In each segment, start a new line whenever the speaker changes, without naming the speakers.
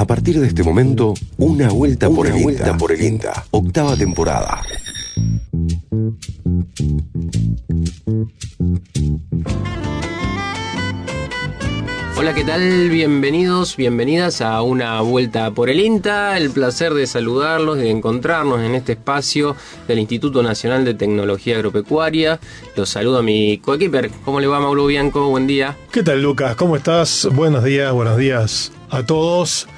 A partir de este momento, una vuelta por el vuelta por el INTA. Octava temporada.
Hola, ¿qué tal? Bienvenidos, bienvenidas a una vuelta por el INTA. El placer de saludarlos y de encontrarnos en este espacio del Instituto Nacional de Tecnología Agropecuaria. Los saludo a mi coequiper. ¿Cómo le va, Mauro Bianco? Buen día.
¿Qué tal, Lucas? ¿Cómo estás? Buenos días, buenos días a todos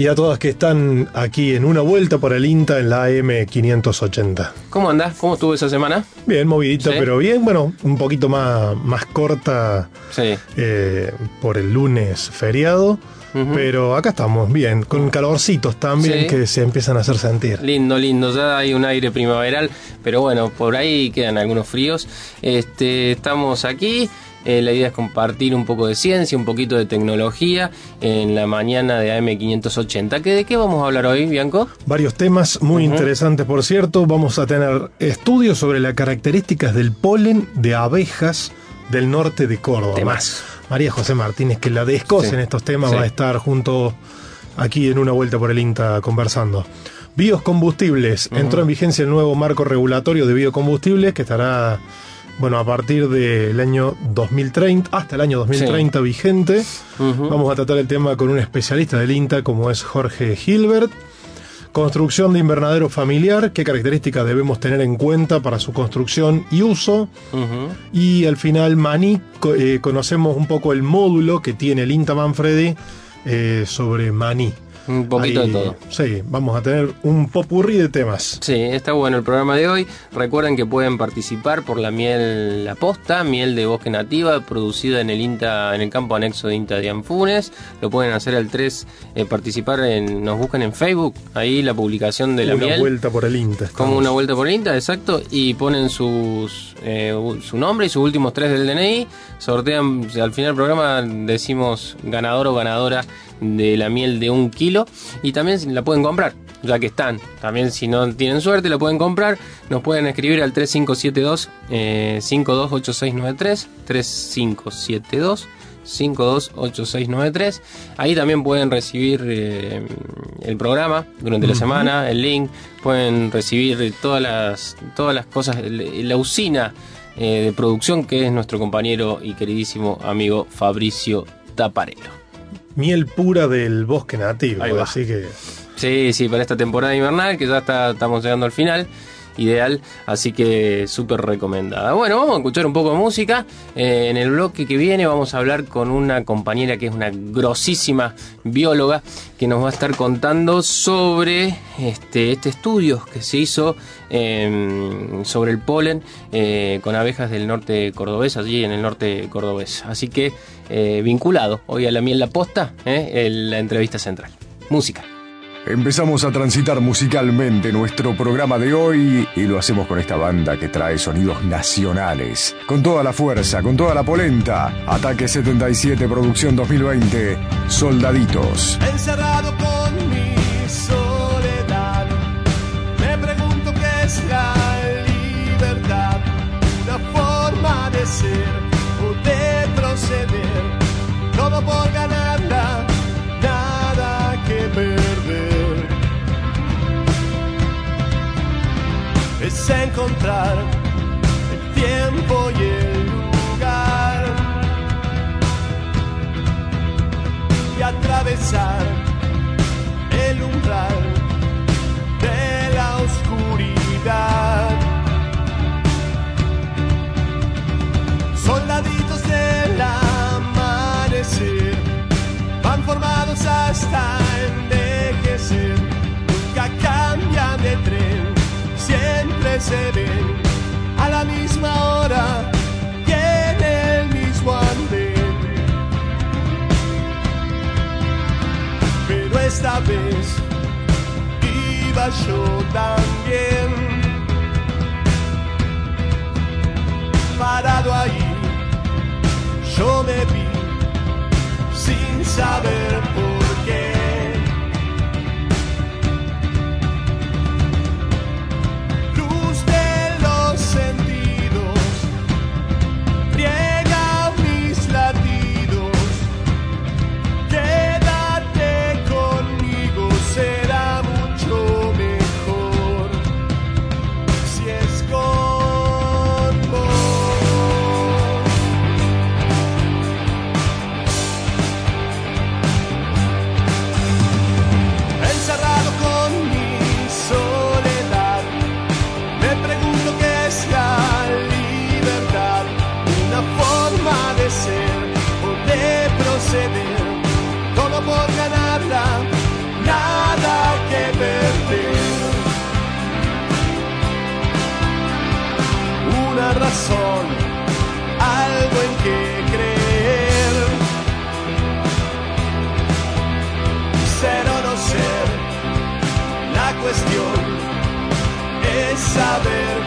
y a todas que están aquí en una vuelta por el INTA en la AM580.
¿Cómo andás? ¿Cómo estuvo esa semana?
Bien, movidita,
Sí.
pero bien, bueno, un poquito más, más corta
Sí.
eh, por el lunes feriado, pero acá estamos, bien, con calorcitos también
Sí.
que se empiezan a hacer sentir.
Lindo, lindo, ya hay un aire primaveral, pero bueno, por ahí quedan algunos fríos. Este, estamos aquí. Eh, la idea es compartir un poco de ciencia, un poquito de tecnología en la mañana de AM580. ¿Que ¿De qué vamos a hablar hoy, Bianco?
Varios temas muy interesantes, por cierto. Vamos a tener estudios sobre las características del polen de abejas del norte de Córdoba.
Temazo.
María José Martínez, que la descoce
Sí.
en estos temas,
Sí.
va a estar junto aquí en una vuelta por el INTA conversando. Biocombustibles. Entró en vigencia el nuevo marco regulatorio de biocombustibles que estará, bueno, a partir del año 2030, hasta el año 2030 vigente. Vamos a tratar el tema con un especialista del INTA como es Jorge Hilbert. Construcción de invernadero familiar, qué características debemos tener en cuenta para su construcción y uso. Y al final, Maní, eh, conocemos un poco el módulo que tiene el INTA Manfredi eh, sobre Maní.
Un poquito
Ahí,
de todo.
Sí, vamos a tener un popurrí de temas.
Sí, está bueno el programa de hoy. Recuerden que pueden participar por la miel La Posta, miel de bosque nativa, producida en el INTA, en el campo anexo de INTA de Anfunes. Lo pueden hacer al 3, eh, participar en, nos buscan en Facebook, ahí la publicación de la
una
miel.
vuelta por el INTA.
Como
estamos.
una vuelta por el INTA, exacto, y ponen sus eh, su nombre y sus últimos tres del DNI. Sortean, al final del programa decimos ganador o ganadora de la miel de un kilo y también la pueden comprar, ya que están. También si no tienen suerte la pueden comprar. Nos pueden escribir al 3572 eh, 528693 3572 528693. Ahí también pueden recibir eh, el programa durante la semana, el link, pueden recibir todas las, todas las cosas, la usina eh, de producción que es nuestro compañero y queridísimo amigo Fabricio Taparelo.
Miel pura del bosque nativo. Así que
Sí, sí, para esta temporada invernal que ya está, estamos llegando al final. Ideal, así que súper recomendada. Bueno, vamos a escuchar un poco de música. Eh, en el bloque que viene vamos a hablar con una compañera que es una grosísima bióloga que nos va a estar contando sobre este, este estudio que se hizo eh, sobre el polen eh, con abejas del norte cordobés, allí en el norte cordobés. Así que eh, vinculado hoy a la miel la posta, eh, en la entrevista central. Música.
Empezamos a transitar musicalmente nuestro programa de hoy y lo hacemos con esta banda que trae sonidos nacionales. Con toda la fuerza, con toda la polenta. Ataque 77, producción 2020. Soldaditos.
Encerrado con Encontrar el tiempo y yo también. Parado ahí, yo me vi sin saber algo en que creer. Ser o no ser, la cuestión es saber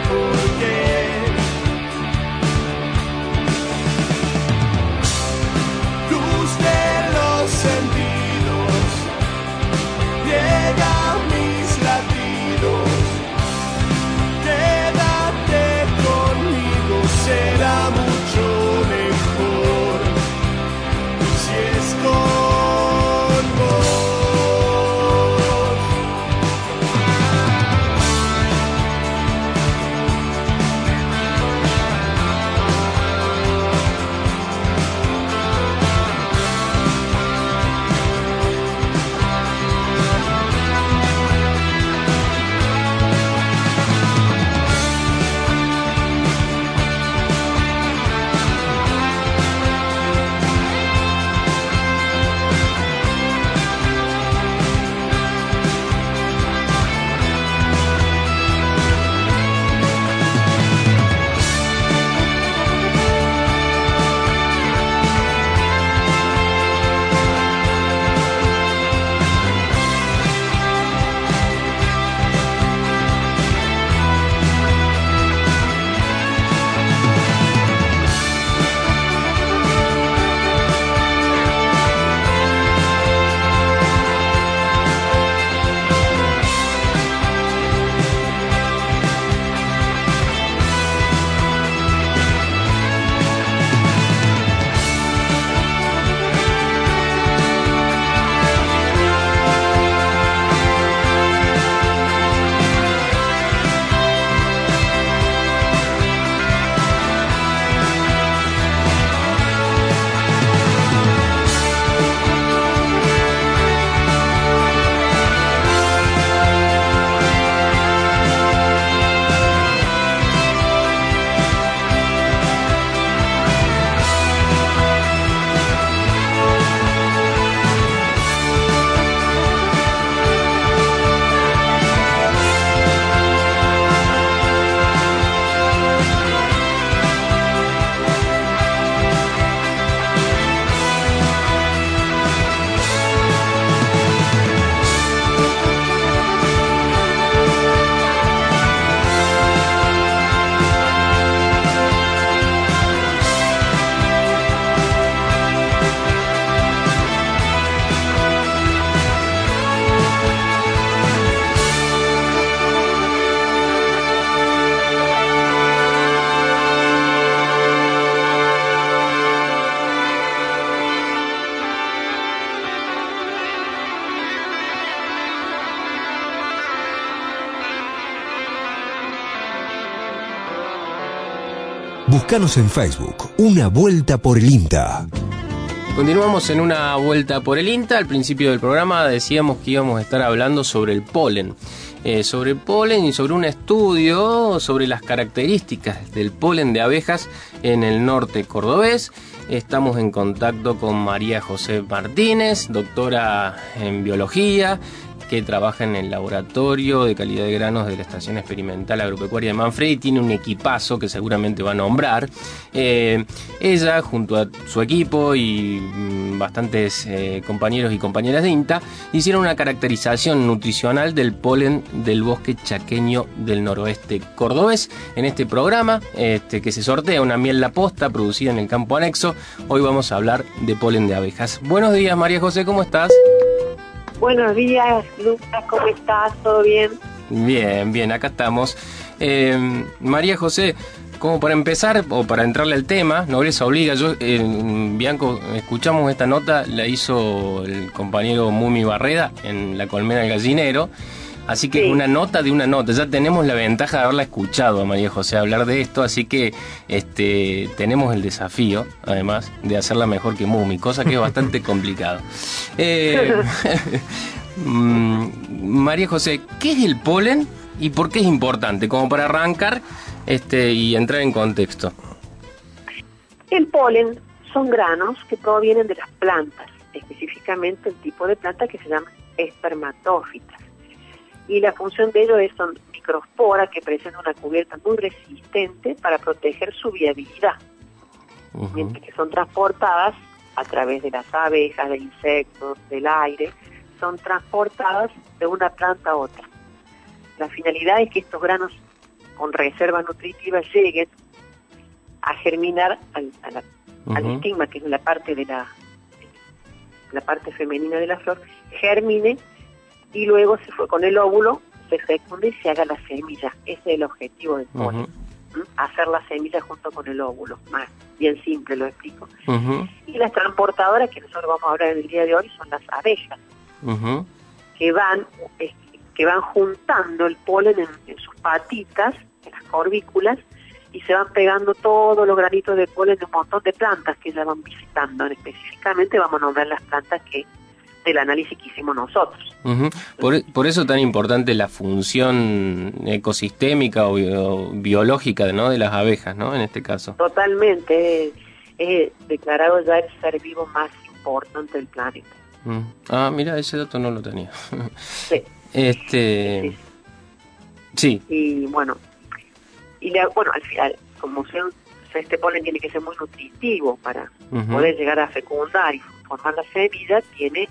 Búscanos en Facebook, Una Vuelta por el INTA.
Continuamos en una vuelta por el INTA. Al principio del programa decíamos que íbamos a estar hablando sobre el polen. Eh, sobre el polen y sobre un estudio sobre las características del polen de abejas en el norte cordobés. Estamos en contacto con María José Martínez, doctora en biología, que trabaja en el laboratorio de calidad de granos de la Estación Experimental Agropecuaria de Manfredi tiene un equipazo que seguramente va a nombrar. Eh, ella, junto a su equipo y mm, bastantes eh, compañeros y compañeras de INTA, hicieron una caracterización nutricional del polen del bosque chaqueño del noroeste cordobés. En este programa, este, que se sortea una miel la posta producida en el campo anexo, hoy vamos a hablar de polen de abejas. Buenos días, María José, ¿cómo estás?
Buenos días, Lucas, ¿cómo estás? ¿Todo bien?
Bien, bien, acá estamos. Eh, María José, como para empezar o para entrarle al tema, Nobleza Obliga, yo, eh, Bianco, escuchamos esta nota, la hizo el compañero Mumi Barreda en La Colmena del Gallinero. Así que
Sí.
una nota de una nota. Ya tenemos la ventaja de haberla escuchado a María José hablar de esto, así que este tenemos el desafío, además, de hacerla mejor que Mumi, cosa que es bastante complicado. Eh, mm, María José, ¿qué es el polen y por qué es importante? Como para arrancar este y entrar en contexto.
El polen son granos que provienen de las plantas, específicamente el tipo de planta que se llama espermatófitas. Y la función de ellos es, son, microspora que presenta una cubierta muy resistente para proteger su viabilidad, mientras que son transportadas a través de las abejas, de insectos, del aire, son transportadas de una planta a otra. La finalidad es que estos granos con reservas nutritivas lleguen a germinar al, a la- al estigma, que es la parte de la, la parte femenina de la flor, germine y luego se fue con el óvulo, se fecunde y se haga la semilla. Ese es el objetivo del polen. Hacer la semilla junto con el óvulo. Más bien simple lo explico. Y las transportadoras que nosotros vamos a hablar en el día de hoy son las abejas, que van, que van juntando el polen en, en sus patitas, en las corbículas, y se van pegando todos los granitos de polen de un montón de plantas que ya van visitando. Específicamente vamos a nombrar las plantas que del análisis que hicimos nosotros.
Ujú. Por, por eso tan importante la función ecosistémica o bio- biológica ¿no? de las abejas, ¿no? En este caso.
Totalmente, es, es declarado ya el ser vivo más importante del planeta.
Ah, mira, ese dato no lo tenía.
Sí.
Este, sí,
y bueno y le- bueno al final como sea este polen tiene que ser muy nutritivo para poder llegar a fecundar y formar la semilla tiene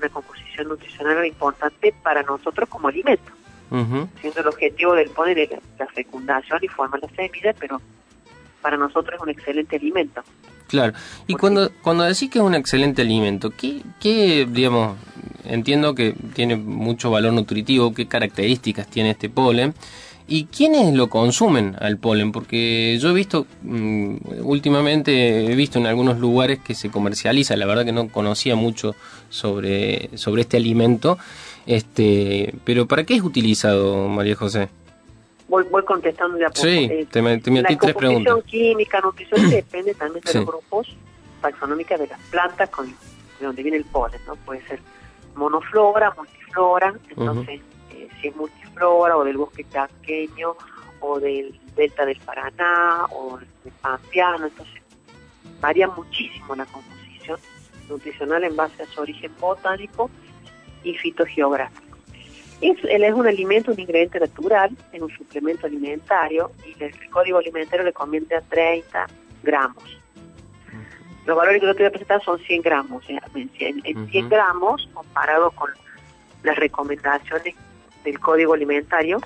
una composición nutricional importante para nosotros como alimento
Ujú.
siendo el objetivo del polen es la, la fecundación y formar la semilla pero para nosotros es un excelente alimento
Claro. Y
Porque-
cuando, cuando decís que es un excelente alimento, ¿qué, qué, digamos, entiendo que tiene mucho valor nutritivo, qué características tiene este polen? ¿Y quiénes lo consumen al polen? Porque yo he visto, mm, últimamente he visto en algunos lugares que se comercializa, la verdad que no conocía mucho sobre, sobre este alimento, este, pero ¿para qué es utilizado, María José?
voy, voy contestando de a poco
Sí,
Eh,
te, me- te metí
la
tres
composición
preguntas.
química, nutrición depende también de
Sí.
los grupos taxonómicos de las plantas con, de donde viene el polen, ¿no? Puede ser monoflora, multiflora, entonces eh, si es multiflora o del bosque chaqueño o del delta del Paraná o del Pampeano, entonces varía muchísimo la composición nutricional en base a su origen botánico y fitogeográfico. Es, él es un alimento, un ingrediente natural, es un suplemento alimentario y el, código alimentario le conviene a 30 gramos. Los valores que yo te voy a presentar son 100 gramos. en, cien- en 100
Ujú.
gramos, comparado con las recomendaciones del código alimentario,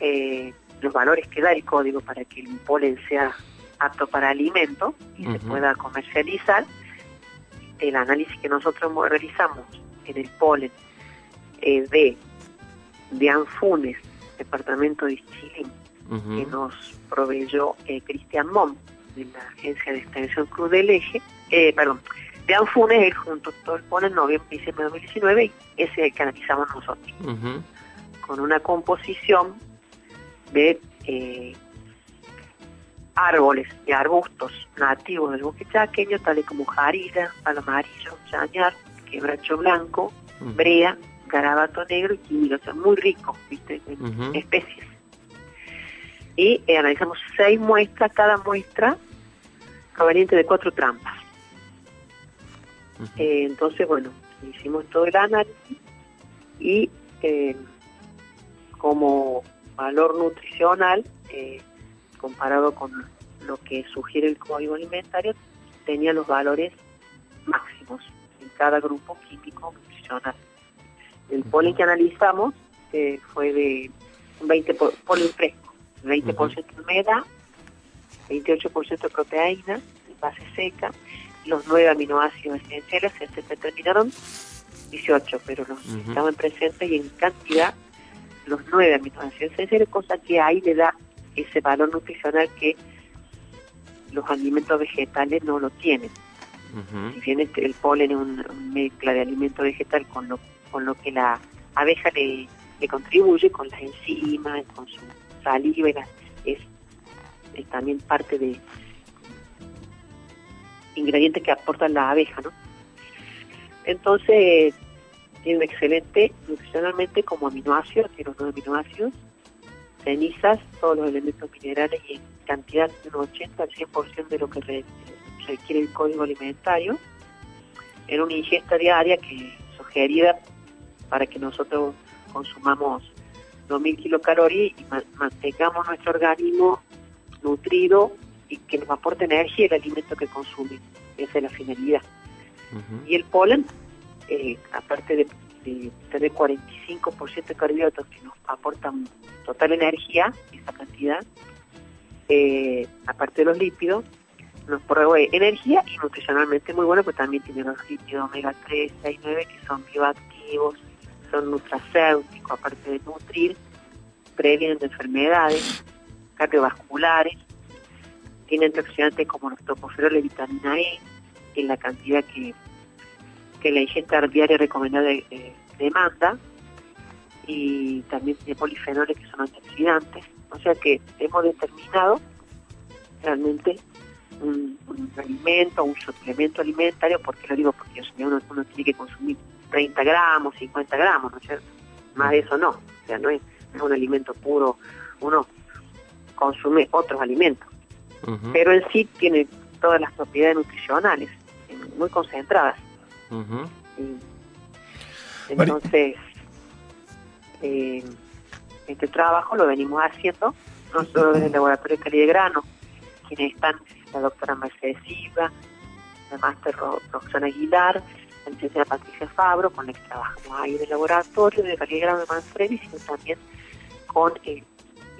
eh, los valores que da el código para que el polen sea apto para alimento y se pueda comercializar, el análisis que nosotros mo- realizamos en el polen eh, de, de Anfunes, departamento de Chile, que nos proveyó eh, Cristian Mom, de la Agencia de Extensión Cruz del Eje, eh, perdón, de Anfunes, él junto el polen en noviembre y diciembre de 2019, y ese es el que analizamos nosotros, con una composición de árboles y arbustos nativos del bosque chaqueño, tales como jarilla, palo amarillo, chañar, quebracho blanco, brea, garabato negro y quimilo, o sea, muy rico, ¿viste? En especies. Y eh, analizamos seis muestras, cada muestra proveniente de cuatro trampas. Eh, entonces, bueno, hicimos todo el análisis y eh, como valor nutricional, eh, comparado con lo que sugiere el código alimentario, tenía los valores máximos en cada grupo químico nutricional. El polen que analizamos eh, fue de un 20% por, polen fresco, 20% de humedad, 28% de proteína, base seca, los nueve aminoácidos esenciales se determinaron 18, pero los
Ujú.
estaban presentes y en cantidad los nueve aminoácidos esenciales, cosa que ahí le da ese valor nutricional que los alimentos vegetales no lo tienen. Si bien el polen es un- una mezcla de alimento vegetal con lo, con lo que la abeja le, le contribuye, con las enzimas, con su saliva, y las- es, es también parte de ingredientes que aportan la abeja, ¿no? Entonces, tiene un excelente nutricionalmente como aminoácidos, tiene aminoácidos, cenizas, todos los elementos minerales y en cantidad de un 80 al 100% de lo que re- requiere el código alimentario, en una ingesta diaria que sugerida para que nosotros consumamos 2.000 kilocalorías y ma- mantengamos nuestro organismo nutrido y que nos aporte energía el alimento que consume. Esa es la finalidad. Y el polen, eh, aparte de, de tener 45% de carbohidratos que nos aportan total energía, esa cantidad, eh, aparte de los lípidos, nos provee energía y nutricionalmente muy bueno, pues también tiene los lípidos omega 3, 6, 9 que son bioactivos, son nutracéuticos, aparte de nutrir, previenen de enfermedades cardiovasculares, tiene antioxidantes como los tocoferoles y vitamina E, en la cantidad que, que la ingesta diaria recomendada eh, demanda, y también tiene polifenoles que son antioxidantes, o sea que hemos determinado realmente un, un alimento, un suplemento alimentario, ¿por qué lo digo? Porque uno, uno tiene que consumir 30 gramos, 50 gramos, ¿no es cierto? Más de eso no, o sea, no es, no es un alimento puro, uno consume otros alimentos, pero en sí tiene todas las propiedades nutricionales, muy concentradas. Y Entonces, eh, este trabajo lo venimos haciendo nosotros desde el Laboratorio de Calidad de Grano, quienes están la doctora Mercedes Silva, la máster Ro- Roxana Aguilar, la licenciada Patricia Fabro, con la que trabajamos ahí en el laboratorio de Calidad de Grano de Manfredi, sino también con eh,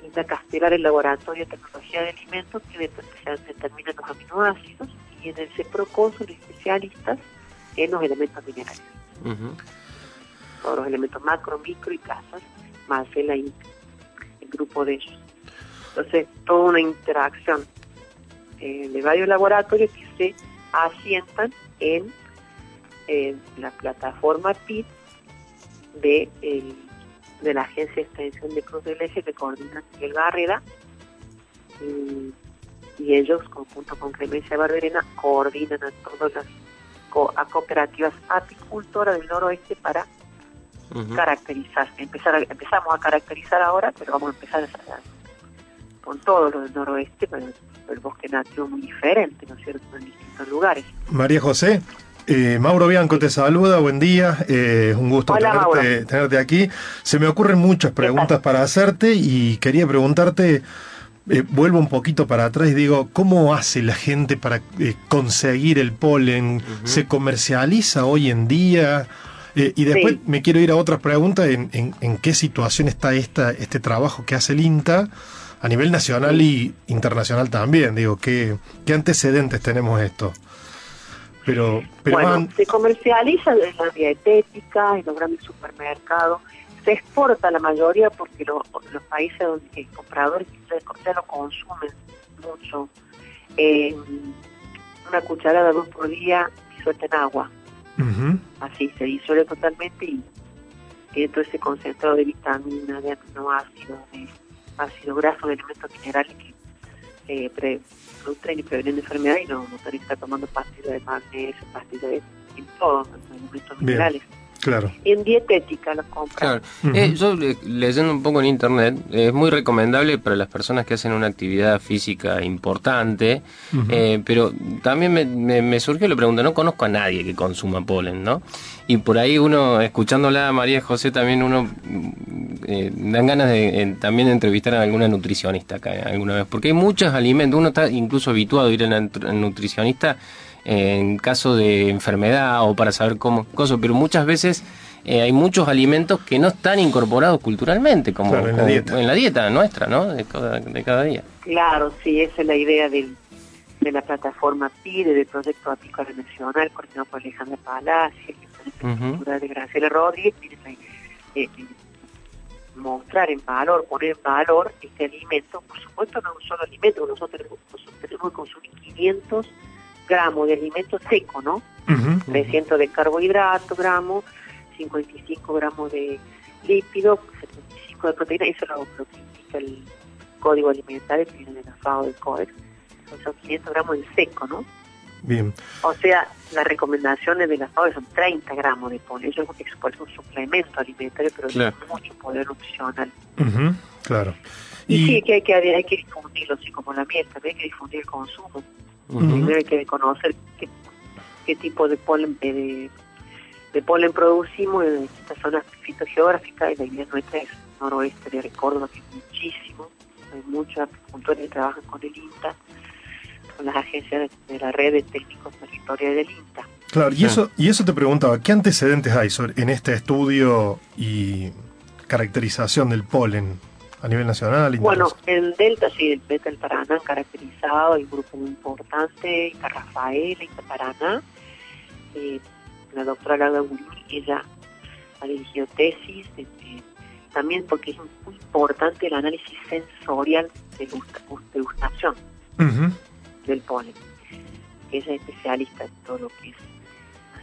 Linda Castelar, el Laboratorio de Tecnología de Alimentos, que det- se determinan los aminoácidos, y en el CEPROCON son especialistas en los elementos minerales. Todos los elementos macro, micro y trazas, Marcela y el grupo de ellos. Entonces, toda una interacción de varios laboratorios que se asientan en, la plataforma PIT de, el- de la Agencia de Extensión de Cruz del Eje que coordina Miguel Barrera y, ellos, conjunto con Clemencia Barberena, coordinan a todas las cooperativas apicultoras del noroeste para
Ujú.
caracterizar, empezar a- empezamos a caracterizar ahora, pero vamos a empezar a- con todo lo del noroeste, pero el bosque nativo muy diferente, ¿no es cierto?, en distintos lugares.
María José, eh, Mauro Bianco te saluda, buen día, eh, un gusto
Hola,
tenerte, tenerte aquí. Se me ocurren muchas preguntas para hacerte y quería preguntarte, eh, vuelvo un poquito para atrás y digo, ¿cómo hace la gente para eh, conseguir el polen? ¿Se comercializa hoy en día? Eh, y después
Sí.
me quiero ir a otras preguntas, en, en- en qué situación está esta, este trabajo que hace el INTA a nivel nacional y internacional también. Digo, ¿qué, qué antecedentes tenemos esto? Pero, pero
bueno,
van-
se comercializa en la dietética, en los grandes supermercados, se exporta la mayoría porque lo- los países donde compradores ya lo consumen mucho. Eh, una cucharada dos por día disuelta en agua. Así se disuelve totalmente y tiene todo ese concentrado de vitaminas, de aminoácidos, de ácidos grasos, de elementos minerales que eh, pre- y previenen enfermedades y no, no estar tomando pastillas de magnesio, pastillas de en todo, en elementos
Bien.
minerales.
Claro.
Y en dietética los compran.
Claro. Eh, yo le- leyendo un poco en internet, es muy recomendable para las personas que hacen una actividad física importante, eh, pero también me, me- me surgió la pregunta, no conozco a nadie que consuma polen, ¿no? Y por ahí uno, escuchándola a María José, también uno mm, eh, dan ganas de eh, también de entrevistar a alguna nutricionista acá alguna vez, porque hay muchos alimentos, uno está incluso habituado a ir a al nutricionista en caso de enfermedad o para saber cómo, cosas, pero muchas veces eh, hay muchos alimentos que no están incorporados culturalmente, como,
Claro, en la
como-
dieta.
en la dieta nuestra, ¿no? De cada, de cada día.
Claro, sí, esa es la idea del, de la plataforma PIDE, del proyecto apícola nacional, coordinado por Alejandra Palacio, el Ministerio
Ujú.
Cultural de Graciela Rodríguez, eh, mostrar en valor, poner en valor este alimento. Por supuesto, no es un solo alimento, nosotros tenemos, nosotros tenemos que consumir 500 gramos de alimento seco, ¿no?
Ujú.
300 de carbohidratos gramos, 55 gramos de lípido, 75 de proteína, eso es lo, lo que indica el código alimentario que viene de la FAO del. Entonces, son 500 gramos en seco, ¿no?
Bien.
O sea, las recomendaciones de la FAO son 30 gramos de polen. Eso es un suplemento alimentario, pero
Claro.
tiene mucho poder nutricional.
Ujú. Claro.
Y, sí, que hay, que hay que difundirlo, así como la miel, también hay que difundir el consumo.
Ujú.
Primero hay que conocer qué, qué tipo de polen de, de polen producimos en distintas zonas fitogeográficas y la idea nuestra es noroeste de Córdoba, que es muchísimo. Hay muchos apicultores que trabajan con el INTA, con las agencias de, de la red de técnicos territoriales del INTA.
Claro, y
Sí.
eso, y eso te preguntaba, ¿qué antecedentes hay sobre- en este estudio y caracterización del polen a nivel nacional?
Bueno, el Delta, sí, el Delta del Paraná, caracterizado, hay un grupo muy importante, Inta Rafael, Inta Paraná, eh, la doctora Laura Gurini, ella ha dirigido tesis, este, también porque es muy importante el análisis sensorial de gusta- degustación
Ujú.
del polen. Ella es especialista en todo lo que es,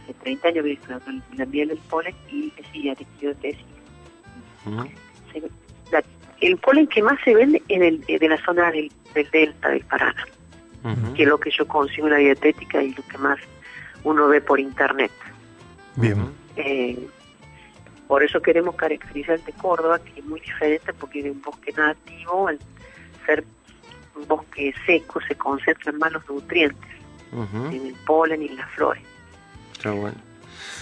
hace 30 años viene estudiando la miel del polen y sí, ha dirigido tesis
Ujú.
se- la- el polen que más se vende es del- eh, de la zona del, del delta del Paraná, que es lo que yo consigo en la dietética y lo que más uno ve por internet.
Bien.
Eh, por eso queremos caracterizar de Córdoba, que es muy diferente porque es un bosque nativo, al ser un bosque seco se concentran más los nutrientes
Ujú.
en el polen y en las flores.
Está bueno.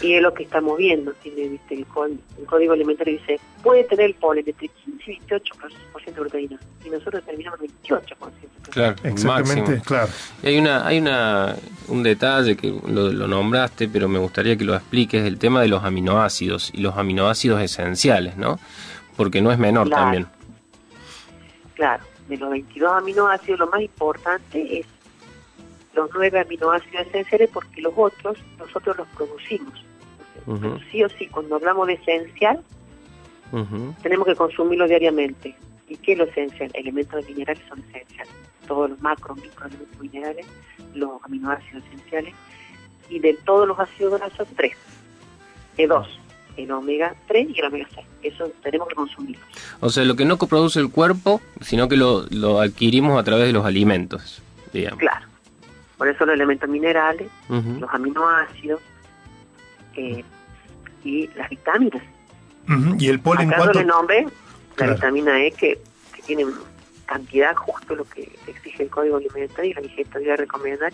Y es lo que estamos viendo, tiene ¿viste? El, código alimentario dice, puede tener el polen entre 15 y 28% de proteína, y nosotros determinamos 28%.
Claro,
Exactamente,
máximo.
claro.
Y hay una, hay una, un detalle que lo, lo nombraste, pero me gustaría que lo expliques, el tema de los aminoácidos y los aminoácidos esenciales, ¿no? Porque no es menor
Claro.
también.
Claro, de los 22 aminoácidos, lo más importante es los 9 aminoácidos esenciales porque los otros nosotros los producimos. Pero sí o sí, cuando hablamos de esencial, tenemos que consumirlo diariamente. ¿Y qué es lo esencial? Elementos minerales son esenciales. Todos los macro, microelementos minerales, los aminoácidos esenciales. Y de todos los ácidos grasos, tres. De dos. El omega 3 y el omega 6. Eso tenemos que consumirlo.
O sea, lo que no produce el cuerpo, sino que lo, lo adquirimos a través de los alimentos, digamos.
Claro. Por eso los elementos minerales, los aminoácidos eh, y las vitaminas.
¿Y el polen
Acá
cuánto?
nombre, la
Claro.
vitamina E que, que tiene cantidad justo lo que exige el código alimentario y la digestividad recomendar,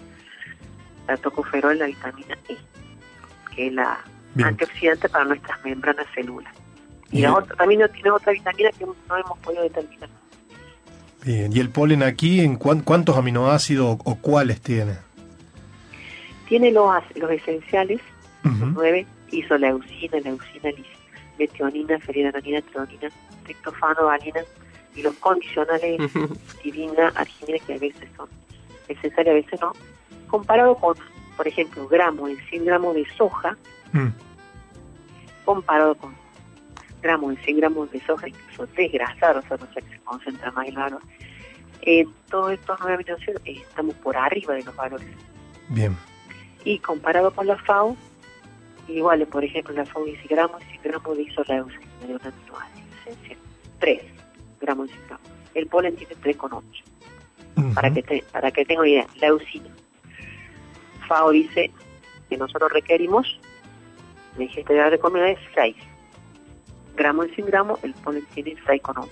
la tocoferol, la vitamina E, que es la
Bien.
antioxidante para nuestras membranas celulares. Y la otra, también tiene otra vitamina que no hemos podido determinar.
Bien. ¿Y el polen aquí en cuán- cuántos aminoácidos o, o cuáles tiene?
Tiene los, los esenciales, los nueve, isoleucina, leucina, metionina, feridanina, treonina, triptofano, valina, y los condicionales
Ujú.
divina, arginina, que a veces son esenciales, a veces no, comparado con, por ejemplo, gramos en 100 gramos de soja,
Mm.
comparado con gramos en 100 gramos de soja, incluso desgrasados, o sea, que se concentra más el valor, en todos estos nueve aminoácidos eh, estamos por arriba de los valores.
Bien.
Y comparado con la FAO, igual, por ejemplo, la FAO dice gramos y 100 gramos de isoleucina, de un aminoácido esencial, 3 gramos y 100 gramos. El polen tiene 3,8.
Ujú.
para que te, para que tenga una idea, leucina. FAO dice que nosotros requerimos, la ingesta de comida es 6 gramos en 100 gramos, el polen tiene 6,8.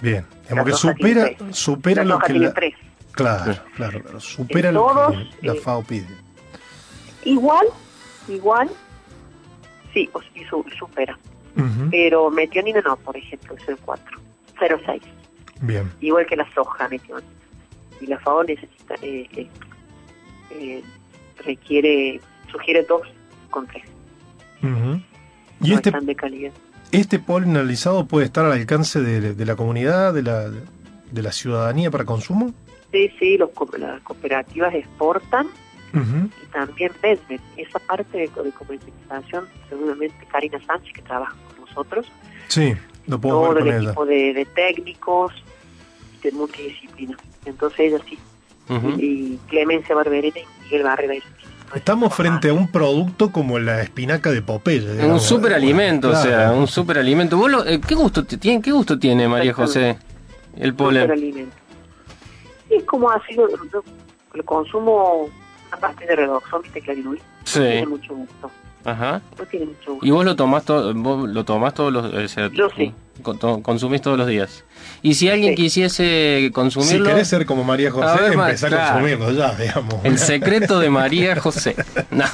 Bien. Digamos que supera, supera
La
lo que
tiene
la,
3.
Claro, claro, claro. Supera lo
todos,
que la
eh,
FAO pide.
Igual, igual, sí, o sí, su- supera.
Ujú.
Pero metionina no, por ejemplo, es el 4, 0,6.
Bien.
Igual que la soja metionina. Y la FAO necesita, eh, eh, eh, requiere, sugiere 2 con 3.
Ujú. Y
no
este,
están de calidad.
Este polen analizado puede estar al alcance de, de la comunidad, de la, de la ciudadanía para consumo.
Sí, sí, los, las cooperativas exportan y también venden. Esa parte de, de comercialización, seguramente Karina Sánchez, que trabaja con nosotros,
Sí, lo puedo
todo
ver
el
ella.
equipo de, de técnicos de multidisciplina. Entonces ella sí, y Clemencia Barberena y Miguel Barrera. ellos.
Estamos frente a un producto como la espinaca de Popeye.
Un
digamos.
superalimento, o
Claro.
sea, un superalimento. ¿Vos lo- eh, ¿qué, gusto te- tiene, ¿Qué gusto tiene, María José, el polen?
Superalimento. Es como ha sido, yo lo consumo a partir de redoxón, viste.
Sí.
No tiene mucho gusto.
Ajá.
No tiene mucho gusto.
¿Y vos lo tomás, to- vos lo tomás todos los... o sea,
Yo sí.
co- to- consumís todos los días. Y si alguien
Sí.
quisiese
Si
consumirlo,
querés ser como María José,
ver,
empezá a
claro.
consumirlo ya, digamos.
el secreto de María José. No.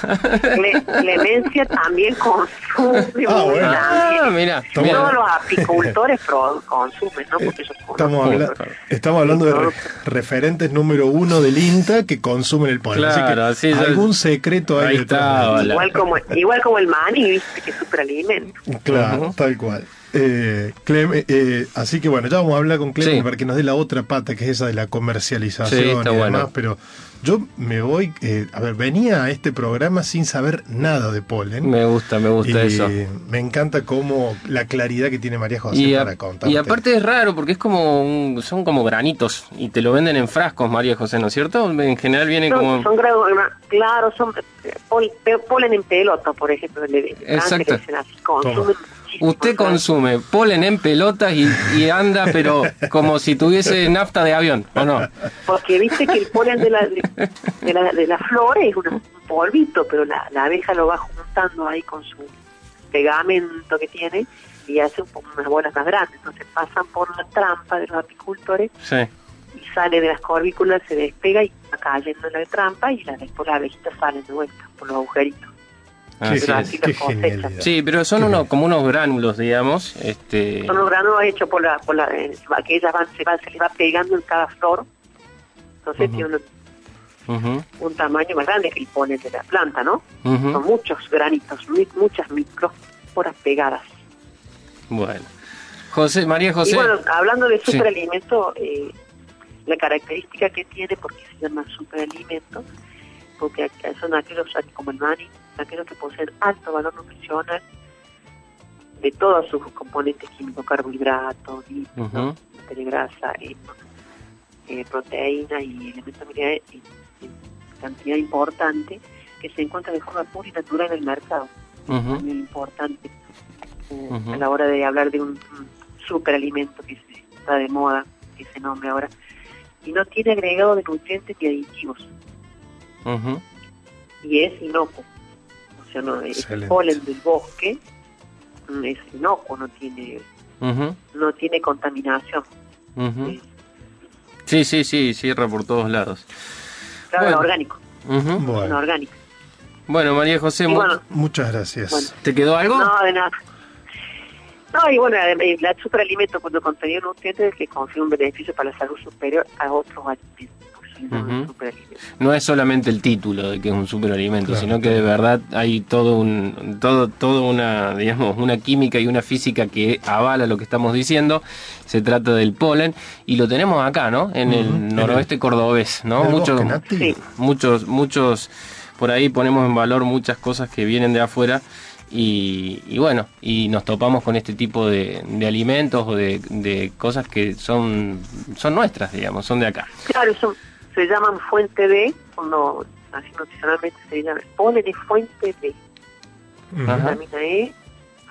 Clemencia también consume
Ah, bueno.
Ah, mira.
Todos los apicultores consumen, ¿no? Porque ellos
Estamos, habla- estamos hablando de re- referentes número uno del INTA que consumen el polen.
Claro,
Así que algún secreto hay
Ahí
detrás
está.
Igual como, igual como el maní, viste, que es superalimento.
Claro, tal cual. Eh, Clem- eh, así que bueno, ya vamos a hablar con Clemen
Sí.
para que nos dé la otra pata, que es esa de la comercialización
Sí,
y demás,
bueno.
pero yo me voy, eh, a ver, venía a este programa sin saber nada de polen.
Me gusta, me gusta
y
eso.
me encanta cómo la claridad que tiene María José
Y, a-
para contar.
y aparte es raro porque es como un- son como granitos y te lo venden en frascos, María José, ¿no es cierto? En general viene
Son,
como...
son grado- claro, son eh, polen en pelota, por ejemplo.
Exacto.
le dicen así, consumen.
Usted consume polen en pelotas y, y anda, pero como si tuviese nafta de avión, ¿o no?
Porque viste que el polen de la, de, de la, de la flor es un polvito, pero la, la abeja lo va juntando ahí con su pegamento que tiene y hace un unas bolas más grandes. Entonces pasan por la trampa de los apicultores
Sí.
y sale de las corvículas, se despega y va cayendo en la trampa y la, después las abejitas salen de vuelta por los agujeritos.
Así
las cosechas.
Sí, pero son unos, como unos gránulos, digamos. Este,
Son los granos hechos por la, por la eh, que ellas van, se, va, se les va pegando en cada flor. Entonces tiene un, tamaño más grande que el polen de la planta, ¿no? Son muchos granitos, mi- muchas microsporas pegadas.
Bueno. José, María José.
Y bueno, hablando de
Sí.
superalimento, eh, la característica que tiene, porque se llama superalimento, porque son aquellos como el maní, aquellos que poseen alto valor nutricional de todos sus componentes químicos, carbohidratos, lípidos, grasa, eh, eh, proteína y elementos minerales en, en cantidad importante que se encuentran de forma pura y natural en el mercado.
Ujú,
Muy importante eh, a la hora de hablar de un, un superalimento que se, está de moda, que se nombre ahora, y no tiene agregado de nutrientes ni aditivos, y es inocuo. O sea, no, el
Excelente.
polen del bosque mm, es inocuo, no tiene,
Ujú,
no tiene contaminación.
ujú.
Es,
Sí, sí, sí, cierra por todos lados.
claro,
Bueno.
orgánico,
Ujú.
no
Bueno,
orgánico.
Bueno, María José, mu-
bueno,
muchas gracias.
Bueno.
¿te quedó algo?
No, de nada. No, y bueno, además, el superalimento cuando contenido de nutrientes que confiere un beneficio para la salud superior a otros alimentos. Superalimento.
No es solamente el título de que es un superalimento,
Claro.
sino que de verdad hay todo un, todo, todo una, digamos, una química y una física que avala lo que estamos diciendo. Se trata del polen y lo tenemos acá, ¿no? En el
en
noroeste cordobés, ¿no? Muchos.
Sí.
muchos, muchos, por ahí ponemos en valor muchas cosas que vienen de afuera. Y, y bueno, y nos topamos con este tipo de, de alimentos o de, de cosas que son, son nuestras, digamos, son de acá.
Claro, son, se llaman fuente de, cuando así nutricionalmente se llama, polen es fuente de vitamina E,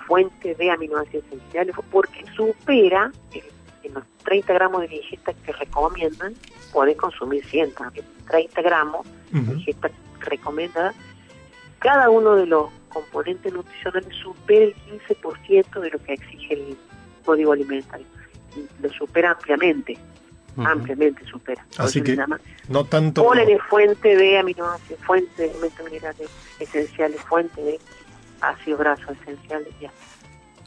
fuente de aminoácidos esenciales, porque supera el- en los 30 gramos de digesta que recomiendan, podés consumir 100 también. 30 gramos de digesta recomendada. Cada uno de los componentes nutricionales supera el 15% de lo que exige el código alimentario. Y Lo supera ampliamente, Ampliamente supera.
Así que
llama
no tanto.
Polen es fuente de aminoácidos, fuente de elementos minerales esenciales, fuente de ácidos grasos esenciales. Ya.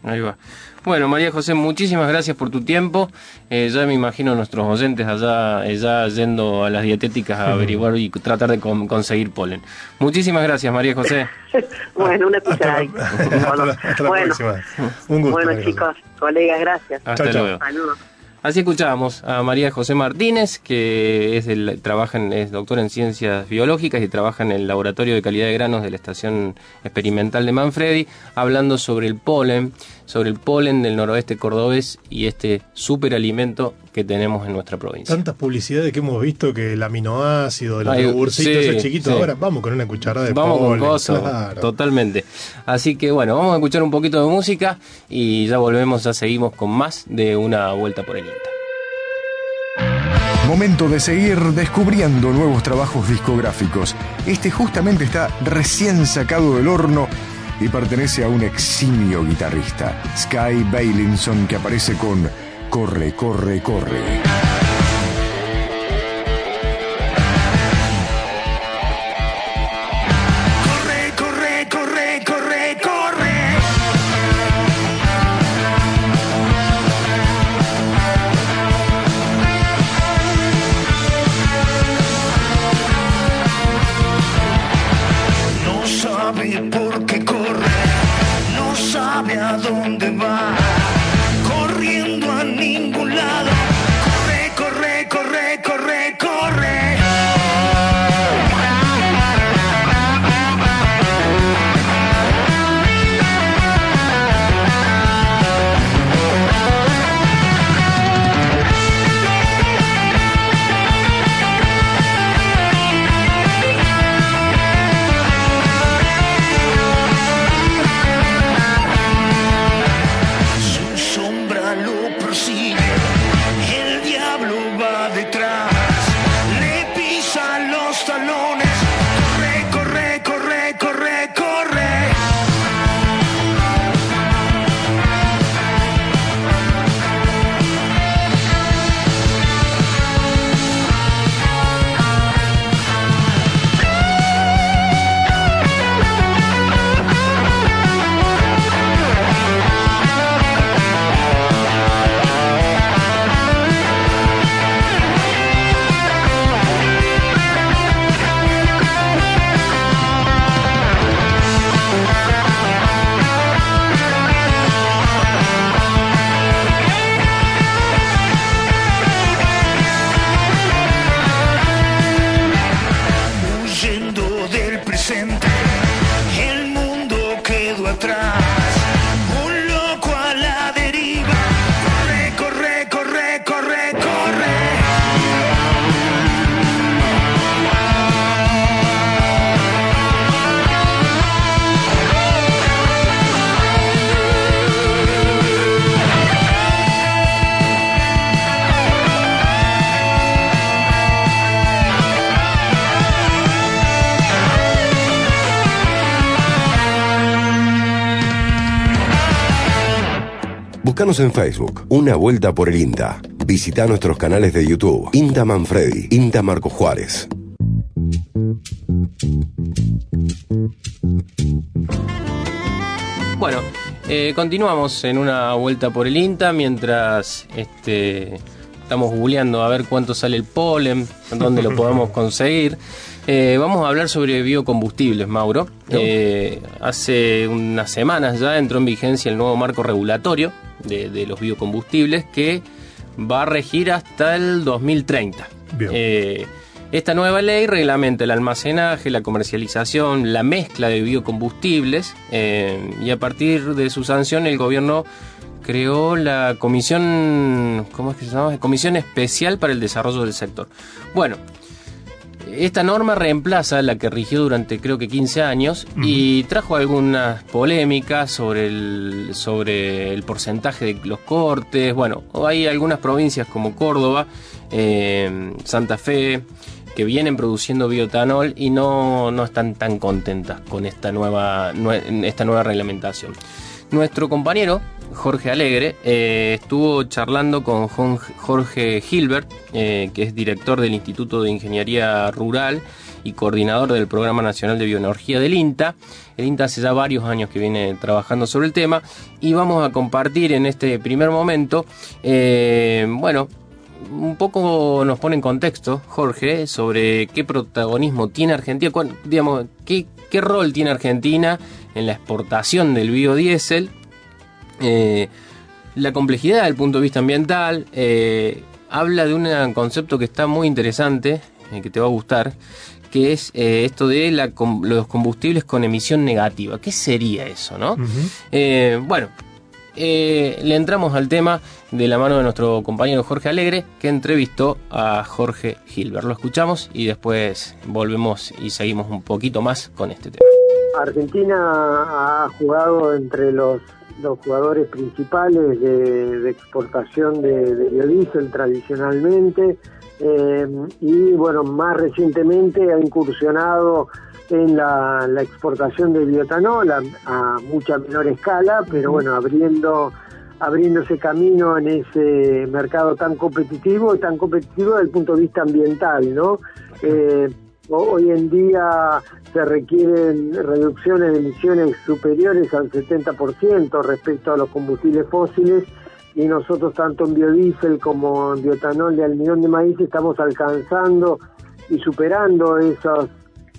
Ahí va. Bueno, María José, muchísimas gracias por tu tiempo. Eh, ya me imagino a nuestros oyentes allá eh, ya yendo a las dietéticas a averiguar y tratar de con- conseguir polen. Muchísimas gracias, María José.
bueno, una
Hasta
cucharadita.
hasta la- hasta la
bueno,
próxima. Un gusto.
bueno
María José.
chicos, colegas, gracias.
Hasta
Chao, chao.
luego.
Saludos.
Así escuchábamos a María José Martínez, que es, del- trabaja en- es doctora en ciencias biológicas y trabaja en el laboratorio de calidad de granos de la estación experimental de Manfredi, hablando sobre el polen, sobre el polen del noroeste cordobés y este superalimento que tenemos en nuestra provincia.
Tantas publicidades que hemos visto que el aminoácido, el yogurcito,
sí,
ese chiquito,
sí.
ahora vamos con una cucharada de
Vamos con cosas,
claro.
totalmente. Así que bueno, vamos a escuchar un poquito de música y ya volvemos, ya seguimos con más de una vuelta por el INTA.
Momento de seguir descubriendo nuevos trabajos discográficos. Este justamente está recién sacado del horno
y pertenece a un eximio guitarrista, Sky Bailinson, que aparece con corre, corre. Corre,
Búscanos en Facebook, Una Vuelta por el INTA. Visita nuestros canales de YouTube, INTA Manfredi, INTA Marco Juárez.
Bueno, eh, continuamos en una vuelta por el INTA mientras este, estamos googleando a ver cuánto sale el polen, dónde lo podemos conseguir. Eh, vamos a hablar sobre biocombustibles, Mauro. Eh, hace unas semanas ya entró en vigencia el nuevo marco regulatorio de, de los biocombustibles que va a regir hasta el 2030.
Bien.
Eh, esta nueva ley reglamenta el almacenaje, la comercialización, la mezcla de biocombustibles eh, y a partir de su sanción el gobierno creó la comisión, ¿cómo es que se llama? Comisión Especial para el Desarrollo del Sector. Bueno, esta norma reemplaza la que rigió durante creo que 15 años y trajo algunas polémicas sobre el, sobre el porcentaje de los cortes. Bueno, hay algunas provincias como Córdoba, eh, Santa Fe, que vienen produciendo biotanol y no, no están tan contentas con esta nueva, nue- esta nueva reglamentación. Nuestro compañero Jorge Alegre eh, estuvo charlando con Jorge Hilbert, eh, que es director del Instituto de Ingeniería Rural y coordinador del Programa Nacional de Bioenergía del INTA. El INTA hace ya varios años que viene trabajando sobre el tema y vamos a compartir en este primer momento, eh, bueno, un poco nos pone en contexto, Jorge, sobre qué protagonismo tiene Argentina, digamos, qué rol tiene Argentina en la exportación del biodiesel, eh, la complejidad desde el punto de vista ambiental, eh, habla de un concepto que está muy interesante, eh, que te va a gustar, que es eh, esto de la los combustibles con emisión negativa. ¿Qué sería eso, no? Bueno, eh, le entramos al tema de la mano de nuestro compañero Jorge Alegre, que entrevistó a Jorge Gilbert. Lo escuchamos y después volvemos y seguimos un poquito más con este tema.
Argentina ha jugado entre los, los jugadores principales de, de exportación de, de biodiesel tradicionalmente eh, y bueno, más recientemente ha incursionado en la, la exportación de bioetanol a, a mucha menor escala, pero bueno, abriendo abriéndose camino en ese mercado tan competitivo tan competitivo desde el punto de vista ambiental, ¿no? Eh, hoy en día se requieren reducciones de emisiones superiores al 70% respecto a los combustibles fósiles y nosotros tanto en biodiesel como en biotanol de almidón de maíz estamos alcanzando y superando esos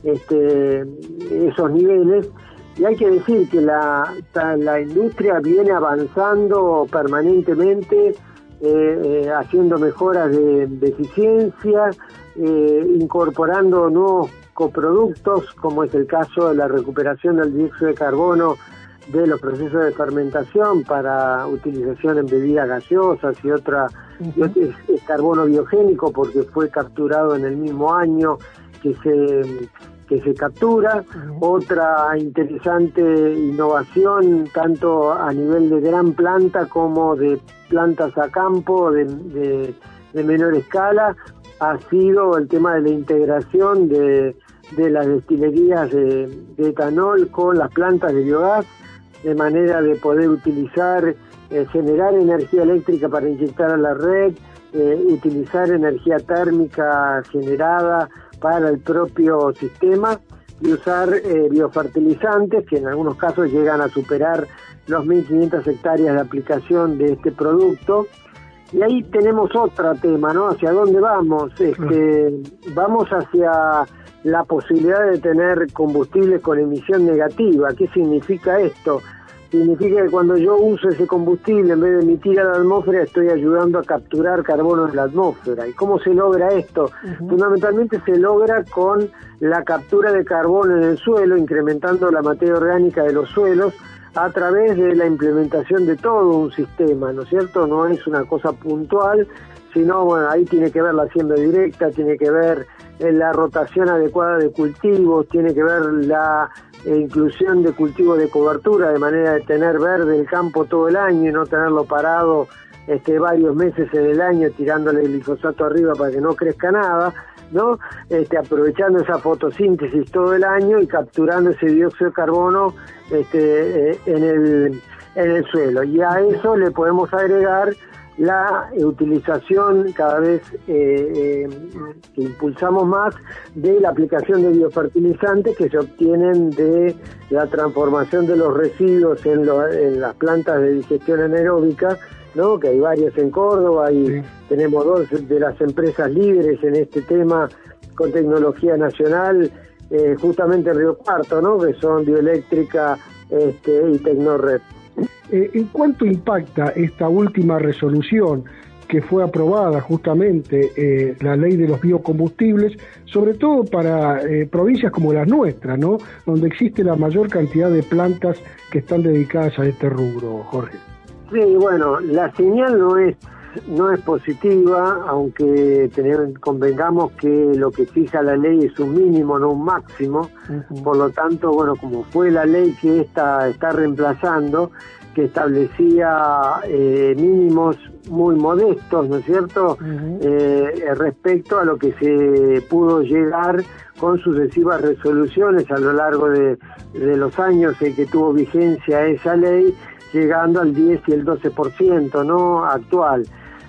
este, esos niveles. Y hay que decir que la, la industria viene avanzando permanentemente, eh, eh, haciendo mejoras de, eficiencia, eh, incorporando nuevos coproductos, como es el caso de la recuperación del dióxido de carbono de los procesos de fermentación para utilización en bebidas gaseosas y otra, es carbono biogénico porque fue capturado en el mismo año que se que se captura, otra interesante innovación tanto a nivel de gran planta como de plantas a campo de, menor escala, ha sido el tema de la integración de, las destilerías de, etanol con las plantas de biogás, de manera de poder utilizar, eh, generar energía eléctrica para inyectar a la red, eh, utilizar energía térmica generada para el propio sistema y usar eh, biofertilizantes que en algunos casos llegan a superar los 1.500 hectáreas de aplicación de este producto. Y ahí tenemos otro tema, ¿no? ¿Hacia dónde vamos? Este, vamos hacia la posibilidad de tener combustibles con emisión negativa. ¿Qué significa esto? significa que cuando yo uso ese combustible en vez de emitir a la atmósfera estoy ayudando a capturar carbono en la atmósfera. ¿Y cómo se logra esto? Fundamentalmente se logra con la captura de carbono en el suelo, incrementando la materia orgánica de los suelos a través de la implementación de todo un sistema, ¿no es cierto? No es una cosa puntual, sino, bueno, ahí tiene que ver la siembra directa, tiene que ver eh, la rotación adecuada de cultivos, tiene que ver la e inclusión de cultivos de cobertura, de manera de tener verde el campo todo el año y no tenerlo parado este, varios meses en el año tirándole el glifosato arriba para que no crezca nada, ¿no? Este, aprovechando esa fotosíntesis todo el año y capturando ese dióxido de carbono este, eh, en, el, en el suelo. Y a eso le podemos agregar la utilización cada vez eh, eh, que impulsamos más de la aplicación de biofertilizantes que se obtienen de la transformación de los residuos en, las plantas de digestión anaeróbica, ¿no? que hay varias en Córdoba y tenemos dos de las empresas líderes en este tema con tecnología nacional, eh, justamente en Río Cuarto, ¿no? que son Bioeléctrica este, y Tecnored.
Eh, ¿En cuánto impacta esta última resolución que fue aprobada justamente eh, la ley de los biocombustibles, sobre todo para eh, provincias como las nuestras, ¿no? donde existe la mayor cantidad de plantas que están dedicadas a este rubro, Jorge?
Sí, bueno, la señal no es no es positiva, aunque convengamos que lo que fija la ley es un mínimo, no un máximo. Por lo tanto, bueno, como fue la ley que esta está reemplazando, que establecía eh, mínimos muy modestos, ¿no es cierto?, eh, respecto a lo que se pudo llegar con sucesivas resoluciones a lo largo de, los años en que tuvo vigencia esa ley, llegando al 10 y el 12%, ¿no?, actual.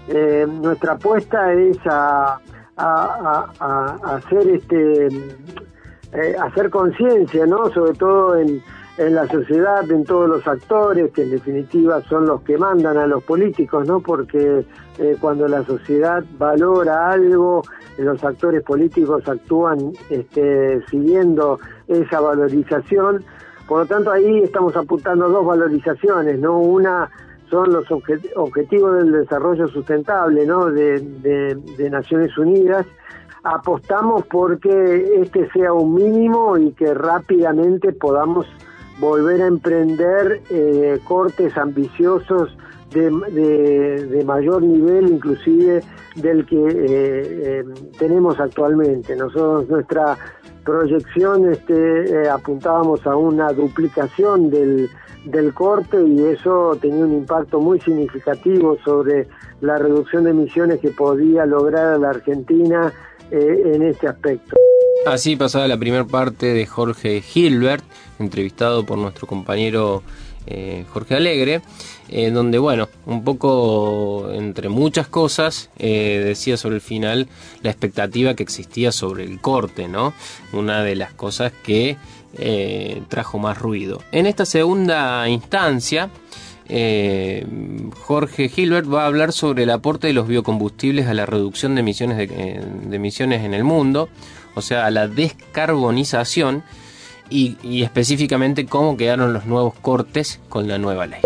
Eh, nuestra apuesta es a, hacer este hacer conciencia, ¿no?, sobre todo en en la sociedad, en todos los actores, que en definitiva son los que mandan a los políticos, ¿no? Porque eh, cuando la sociedad valora algo, los actores políticos actúan este, siguiendo esa valorización. Por lo tanto, ahí estamos apuntando dos valorizaciones, ¿no? Una son los objetivos del desarrollo sustentable, ¿no? De, Naciones Unidas apostamos porque este sea un mínimo y que rápidamente podamos volver a emprender eh, cortes ambiciosos de, mayor nivel inclusive del que eh, eh, tenemos actualmente. Nosotros nuestra proyección este, apuntábamos a una duplicación del, del corte y eso tenía un impacto muy significativo sobre la reducción de emisiones que podía lograr la Argentina en este aspecto.
Así pasaba la primera parte de Jorge Gilbert, entrevistado por nuestro compañero eh, Jorge Alegre, donde, bueno, un poco entre muchas cosas, eh, decía sobre el final la expectativa que existía sobre el corte, ¿no? Una de las cosas que eh, trajo más ruido. En esta segunda instancia, eh, Jorge Gilbert va a hablar sobre el aporte de los biocombustibles a la reducción de emisiones, de, emisiones en el mundo, o sea, a la descarbonización y específicamente cómo quedaron los nuevos cortes con la nueva ley.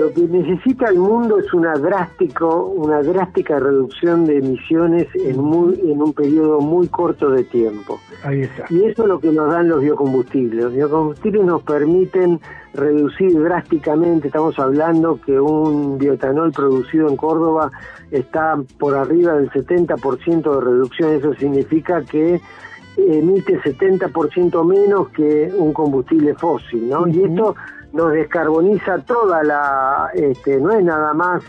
Lo que necesita el mundo es una drástico, una drástica reducción de emisiones en muy, en un periodo muy corto de tiempo.
Ahí está.
Y eso es lo que nos dan los biocombustibles. Los biocombustibles nos permiten reducir drásticamente, estamos hablando que un bioetanol producido en Córdoba está por arriba del 70% de reducción, eso significa que emite 70% menos que un combustible fósil, ¿no? Y esto nos descarboniza toda la, este, no es nada más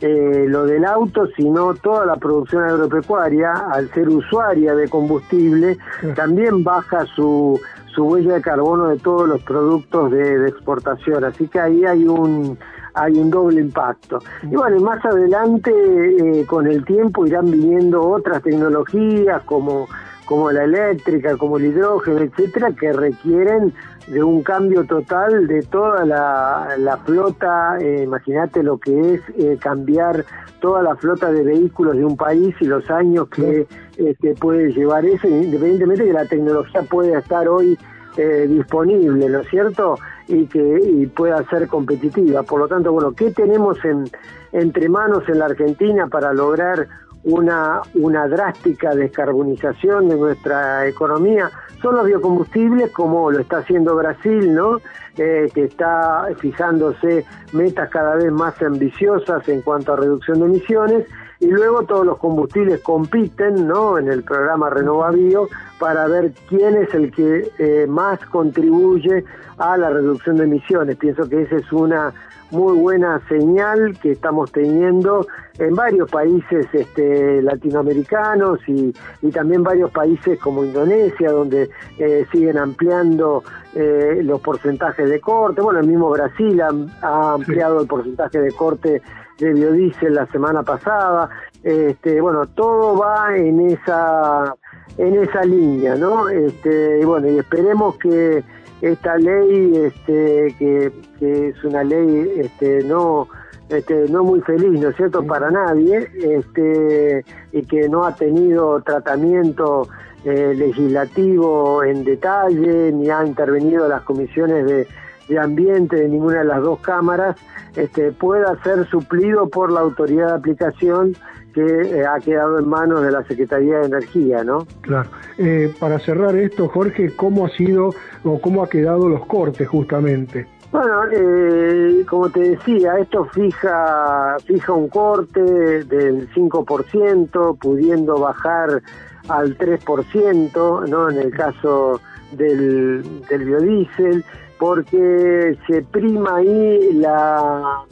eh, lo del auto, sino toda la producción agropecuaria, al ser usuaria de combustible, también baja su, su huella de carbono de todos los productos de, de exportación. Así que ahí hay un hay un doble impacto. Y bueno, más adelante, eh, con el tiempo, irán viniendo otras tecnologías como como la eléctrica, como el hidrógeno, etcétera, que requieren de un cambio total de toda la, la flota, eh, imagínate lo que es eh, cambiar toda la flota de vehículos de un país y los años que este, puede llevar eso, independientemente de que la tecnología pueda estar hoy eh, disponible, ¿no es cierto? Y que y pueda ser competitiva. Por lo tanto, bueno, ¿qué tenemos en, entre manos en la Argentina para lograr una, una drástica descarbonización de nuestra economía son los biocombustibles, como lo está haciendo Brasil, ¿no? Eh, que está fijándose metas cada vez más ambiciosas en cuanto a reducción de emisiones, y luego todos los combustibles compiten, ¿no? En el programa Renovabio para ver quién es el que eh, más contribuye a la reducción de emisiones. Pienso que esa es una muy buena señal que estamos teniendo en varios países este, latinoamericanos y, y también varios países como Indonesia, donde eh, siguen ampliando eh, los porcentajes de corte. Bueno, el mismo Brasil ha, ampliado el porcentaje de corte de biodiesel la semana pasada. Este, bueno, todo va en esa en esa línea, ¿no? Este, y bueno, y esperemos que esta ley este, que, que es una ley este, no este, no muy feliz, ¿no es cierto?, para nadie, este, y que no ha tenido tratamiento eh, legislativo en detalle, ni ha intervenido las comisiones de, de ambiente de ninguna de las dos cámaras, este, pueda ser suplido por la autoridad de aplicación que eh, ha quedado en manos de la Secretaría de Energía, ¿no?
Claro. Eh, para cerrar esto, Jorge, ¿cómo ha sido o cómo ha quedado los cortes justamente?
Bueno, eh, como te decía, esto fija, fija un corte del 5%, pudiendo bajar al 3%, ¿no? En el caso del, del biodiesel, porque se prima ahí la,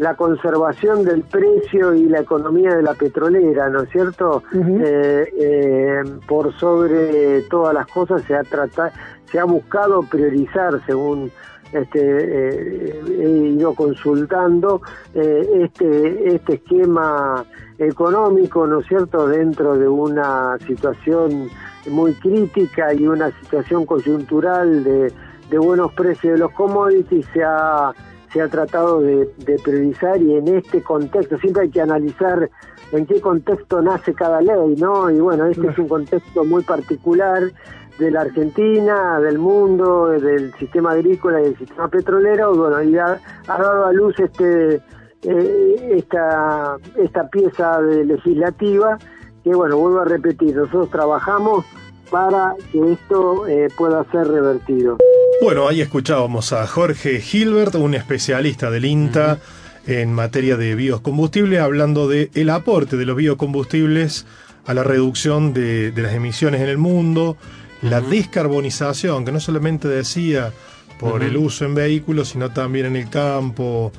la conservación del precio y la economía de la petrolera, ¿no es cierto? Eh, eh, por sobre todas las cosas se ha tratado, se ha buscado priorizar según este, eh, he ido consultando eh, este, este esquema económico, ¿no es cierto?, dentro de una situación muy crítica y una situación coyuntural de, de buenos precios de los commodities, se ha, se ha tratado de, de priorizar y en este contexto, siempre hay que analizar en qué contexto nace cada ley, ¿no? Y bueno, este es un contexto muy particular de la Argentina, del mundo, del sistema agrícola y del sistema petrolero, bueno, y ha, ha dado a luz este eh, esta esta pieza de legislativa que bueno, vuelvo a repetir, nosotros trabajamos para que esto eh, pueda ser revertido.
Bueno, ahí escuchábamos a Jorge Gilbert, un especialista del INTA en materia de biocombustibles, hablando de el aporte de los biocombustibles a la reducción de, de las emisiones en el mundo, la descarbonización, que no solamente decía por el uso en vehículos, sino también en el campo,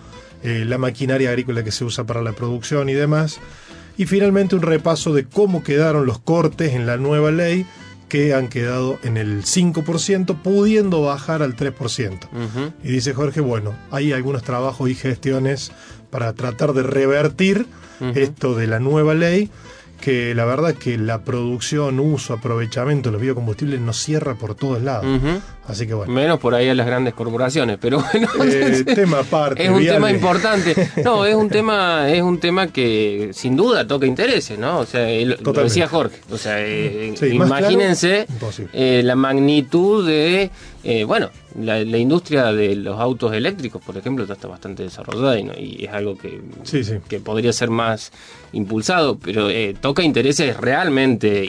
eh, la maquinaria agrícola que se usa para la producción y demás. Y finalmente un repaso de cómo quedaron los cortes en la nueva ley que han quedado en el 5%, pudiendo bajar al 3%.
Ujú.
Y dice Jorge, bueno, hay algunos trabajos y gestiones para tratar de revertir esto de la nueva ley, que la verdad que la producción, uso, aprovechamiento de los biocombustibles no cierra por todos lados. Así que bueno.
Menos por ahí a las grandes corporaciones, pero bueno.
Eh, tema aparte.
Es un tema importante. No, es un tema, es un tema que sin duda toca intereses, ¿no? O sea, él- lo decía Jorge. O sea, eh,
Sí,
imagínense
claro,
eh, la magnitud de, eh, bueno, la, la industria de los autos eléctricos, por ejemplo, ya está bastante desarrollada y, no- y es algo que,
Sí, sí.
que podría ser más impulsado, pero eh, toca intereses realmente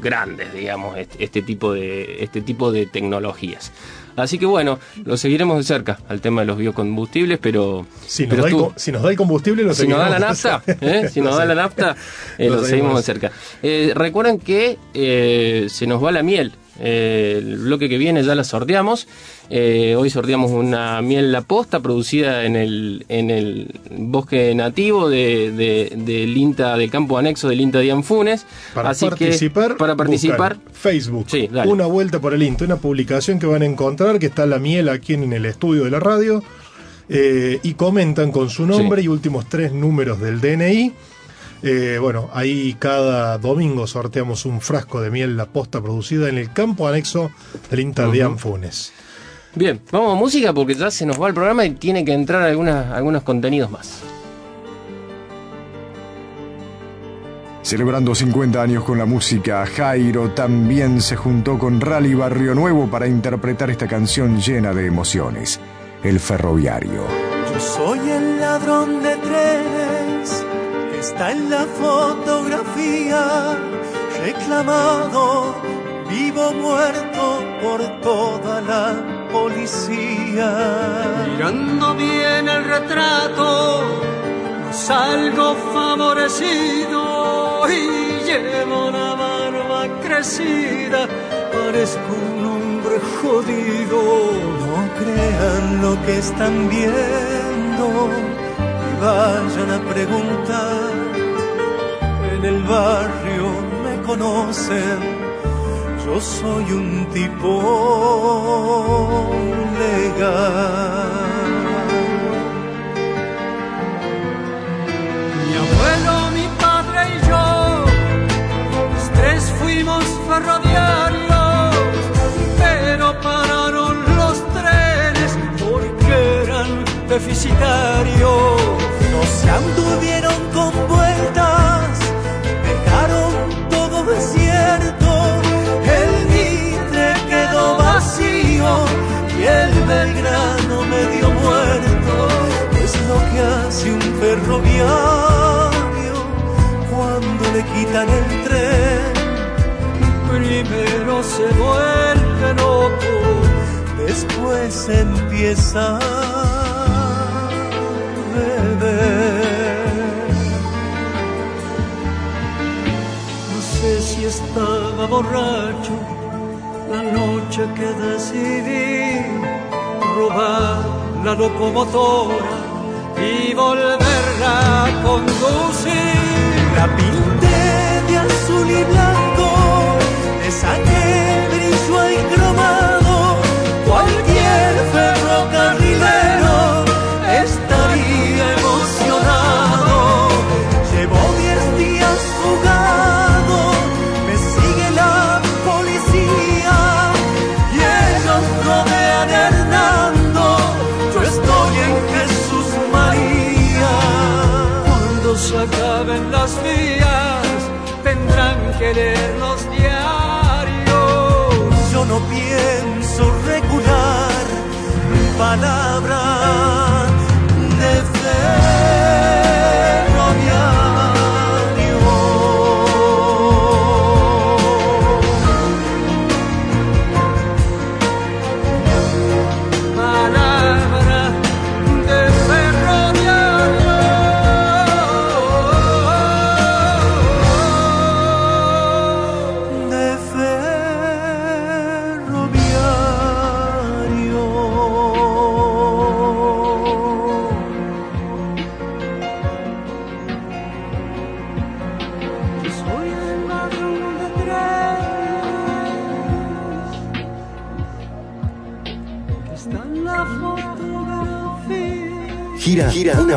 grandes, digamos, este, este tipo de este tipo de tecnologías. Así que bueno, lo seguiremos de cerca al tema de los biocombustibles, pero,
Si nos,
pero
da el, si nos da el combustible, lo
si nos da la nafta, ¿eh? si nos da la nafta, eh,
Lo
lo seguimos de cerca. Eh, recuerden que se nos va la miel. Eh, el bloque que viene ya la sorteamos. Eh, hoy sorteamos una miel la posta producida en el, en el bosque nativo de, de- del INTA, del campo anexo del INTA de Anfunes.
Para
Así
participar,
que para participar,
Facebook,
Sí,
una vuelta por el INTA, una publicación que van a encontrar, que está la miel aquí en el estudio de la radio, eh, y comentan con su nombre
Sí.
y últimos tres números del DNI. Eh, bueno, ahí cada domingo sorteamos un frasco de miel la posta producida en el campo anexo del INTA de Anfunes.
Bien, vamos a música porque ya se nos va el programa y tiene que entrar algunas, algunos contenidos más.
Celebrando 50 años con la música, Jairo también se juntó con Rally Barrio Nuevo para interpretar esta canción llena de emociones, El Ferroviario.
Yo soy el ladrón de trenes está en la fotografía, reclamado, vivo muerto por toda la policía.
Mirando bien el retrato, no salgo favorecido y llevo la barba crecida, parezco un hombre jodido.
No crean lo que están viendo y vayan a preguntar. En el barrio me conocen, yo soy un tipo legal.
Mi abuelo, mi padre y yo, los tres fuimos ferroviarios, pero pararon los trenes porque eran deficitarios.
No se anduvieron con el Belgrano medio muerto. Es lo que hace un ferroviario cuando le quitan el tren.
Primero se vuelve loco,
Después empieza a beber.
no sé si estaba borracho la noche que decidí robar la locomotora y volverla a conducir.
La pinté de azul y blanco,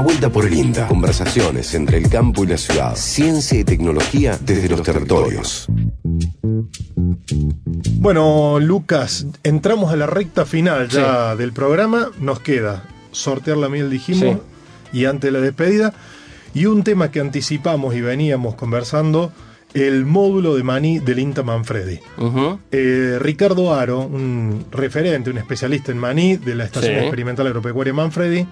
vuelta por el INTA. Conversaciones entre el campo y la ciudad. Ciencia y tecnología desde los territorios.
Bueno, Lucas, entramos a la recta final ya del programa. Nos queda sortear la miel, dijimos, y antes de la despedida. Y un tema que anticipamos y veníamos conversando, el módulo de maní del INTA Manfredi. Eh, Ricardo Aro, un referente, un especialista en maní de la Estación
Sí.
Experimental Agropecuaria Manfredi,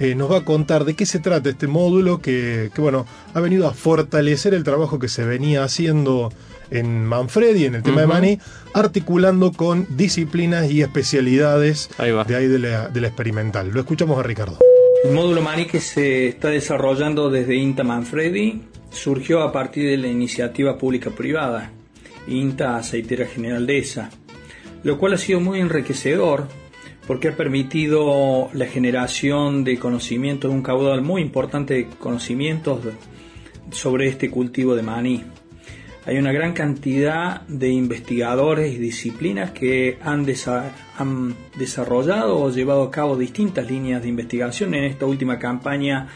eh, nos va a contar de qué se trata este módulo que, que, bueno, ha venido a fortalecer el trabajo que se venía haciendo en Manfredi, en el tema de maní, articulando con disciplinas y especialidades
Ahí
de ahí de la, de la experimental. Lo escuchamos a Ricardo.
El módulo Mani que se está desarrollando desde INTA Manfredi surgió a partir de la iniciativa pública-privada, INTA Aceitera General de ESA, lo cual ha sido muy enriquecedor porque ha permitido la generación de conocimientos, un caudal muy importante de conocimientos sobre este cultivo de maní. Hay una gran cantidad de investigadores y disciplinas que han, han desarrollado o llevado a cabo distintas líneas de investigación en esta última campaña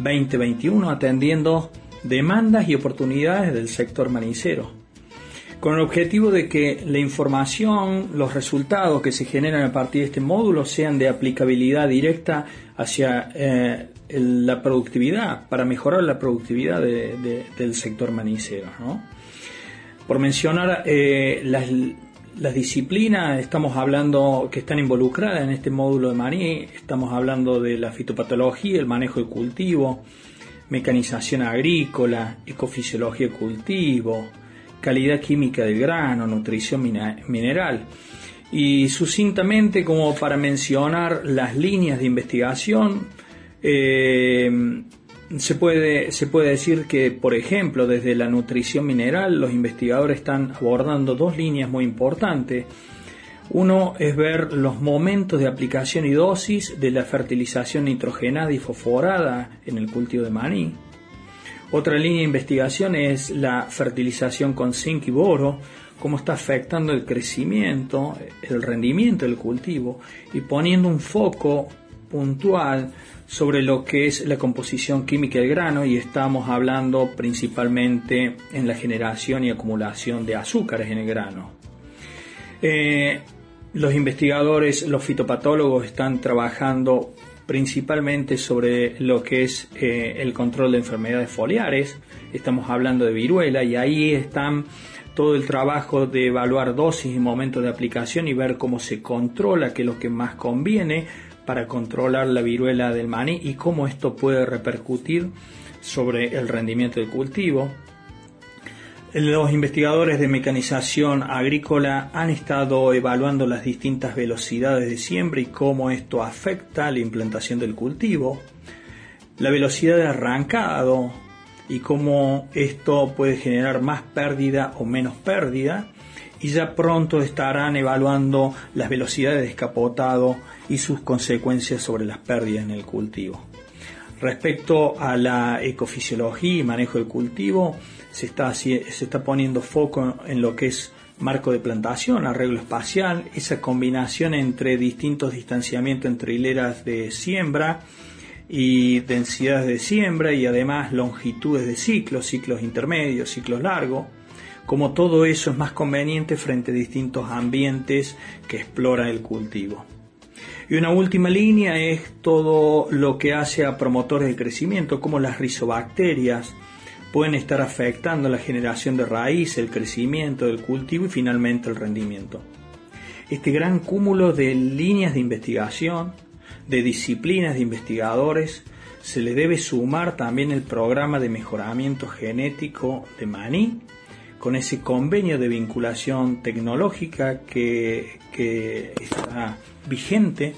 2021, atendiendo demandas y oportunidades del sector manicero con el objetivo de que la información, los resultados que se generan a partir de este módulo sean de aplicabilidad directa hacia eh, la productividad, para mejorar la productividad de- de- del sector manicero. Por mencionar eh, las, las disciplinas, estamos hablando que están involucradas en este módulo de maní, estamos hablando de la fitopatología, el manejo de cultivo, mecanización agrícola, ecofisiología de cultivo, calidad química del grano, nutrición mineral. Y sucintamente, como para mencionar las líneas de investigación, eh, se, puede, se puede decir que, por ejemplo, desde la nutrición mineral, los investigadores están abordando dos líneas muy importantes. Uno es ver los momentos de aplicación y dosis de la fertilización nitrogenada y fosforada en el cultivo de maní. Otra línea de investigación es la fertilización con zinc y boro, cómo está afectando el crecimiento, el rendimiento del cultivo y poniendo un foco puntual sobre lo que es la composición química del grano y estamos hablando principalmente en la generación y acumulación de azúcares en el grano. Eh, los investigadores, los fitopatólogos están trabajando principalmente sobre lo que es eh, el control de enfermedades foliares. Estamos hablando de viruela y ahí están todo el trabajo de evaluar dosis y momentos de aplicación y ver cómo se controla, qué es lo que más conviene para controlar la viruela del maní y cómo esto puede repercutir sobre el rendimiento del cultivo. Los investigadores de mecanización agrícola han estado evaluando las distintas velocidades de siembra y cómo esto afecta la implantación del cultivo, la velocidad de arrancado y cómo esto puede generar más pérdida o menos pérdida y ya pronto estarán evaluando las velocidades de escapotado y sus consecuencias sobre las pérdidas en el cultivo. Respecto a la ecofisiología y manejo del cultivo, se está, se está poniendo foco en lo que es marco de plantación, arreglo espacial, esa combinación entre distintos distanciamientos entre hileras de siembra y densidades de siembra y además longitudes de ciclos, ciclos intermedios, ciclos largos, como todo eso es más conveniente frente a distintos ambientes que explora el cultivo. Y una última línea es todo lo que hace a promotores de crecimiento, como las rizobacterias pueden estar afectando la generación de raíz, el crecimiento del cultivo y finalmente el rendimiento. Este gran cúmulo de líneas de investigación, de disciplinas de investigadores, se le debe sumar también el programa de mejoramiento genético de maní, con ese convenio de vinculación tecnológica que, que está vigente,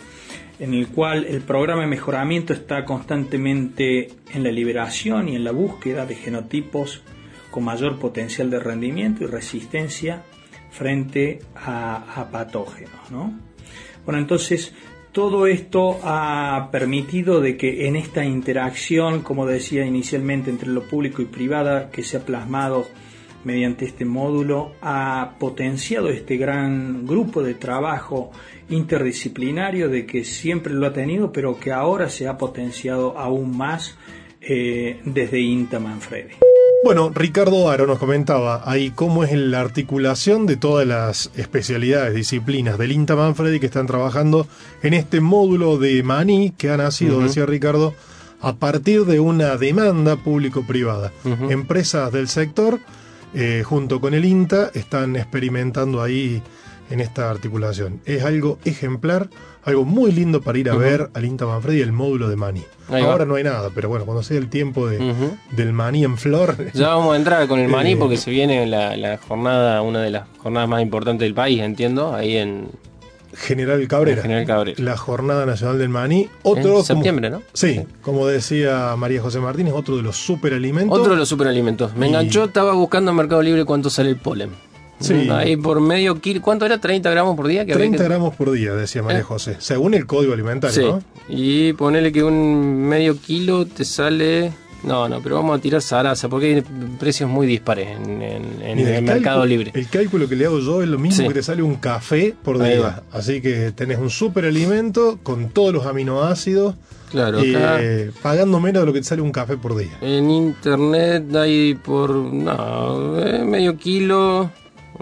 en el cual el programa de mejoramiento está constantemente en la liberación y en la búsqueda de genotipos con mayor potencial de rendimiento y resistencia frente a, patógenos. ¿no? Bueno, entonces todo esto ha permitido de que en esta interacción, como decía inicialmente, entre lo público y privada, que se ha plasmado mediante este módulo ha potenciado este gran grupo de trabajo interdisciplinario de que siempre lo ha tenido, pero que ahora se ha potenciado aún más eh, desde INTA Manfredi.
Bueno, Ricardo Aro nos comentaba ahí cómo es la articulación de todas las especialidades, disciplinas del INTA Manfredi que están trabajando en este módulo de Maní que ha nacido, decía Ricardo, a partir de una demanda público-privada. Empresas del sector, eh, junto con el INTA, están experimentando ahí en esta articulación. Es algo ejemplar, algo muy lindo para ir a ver al INTA Manfredi el módulo de.
Ahí va.
Ahora no hay nada, pero bueno, cuando sea el tiempo de, del Maní en flor,
Ya vamos a entrar con el maní
Eh,
porque se viene la, la jornada, una de las jornadas más importantes del país, entiendo, ahí en
General Cabrera.
en General Cabrera.
La Jornada Nacional del Maní. Otro. como-
septiembre, ¿no?
Sí,
Sí.
como decía María José Martínez, otro de los superalimentos.
Otro de los superalimentos. Me
Y-
enganchó, estaba buscando en Mercado Libre cuánto sale el polen.
Sí.
Ahí por medio kilo. ¿Cuánto era? ¿30 gramos por día? que había
30
que-
gramos por día, decía María
Eh.
José. Según el código alimentario,
Sí.
¿no?
Y ponele que un medio kilo te sale. No, no, pero vamos a tirar zaraza porque hay precios muy dispares en, en- en
Mira,
el Mercado Libre.
El cálculo que le hago yo es lo mismo
Sí.
que te sale un café por día. Así que tenés un superalimento con todos los aminoácidos.
Claro,
y,
acá-
eh, pagando menos de lo que te sale un café por día.
En internet hay por. No, eh, medio kilo.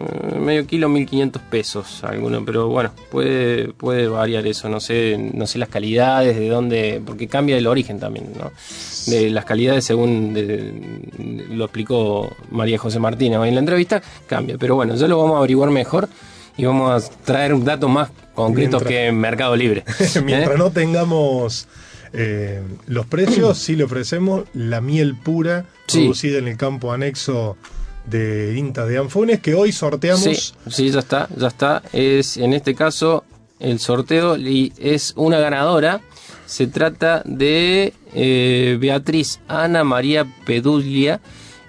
Eh, medio kilo 1500 pesos alguno, pero bueno, puede, puede variar eso, no sé, no sé las calidades, de dónde, porque cambia el origen también, ¿no? De las calidades según de- lo explicó María José Martínez hoy en la entrevista, cambia, pero bueno, ya lo vamos a averiguar mejor y vamos a traer datos más concretos
Mientras-
que en Mercado Libre.
Mientras
¿eh?
no tengamos eh, los precios, sí le ofrecemos la miel pura
Sí.
producida en el campo anexo de INTA de Anfunes, que hoy sorteamos.
Sí, sí, ya está, ya está. Es en este caso el sorteo y es una ganadora. Se trata de eh, Beatriz Ana María Peduglia,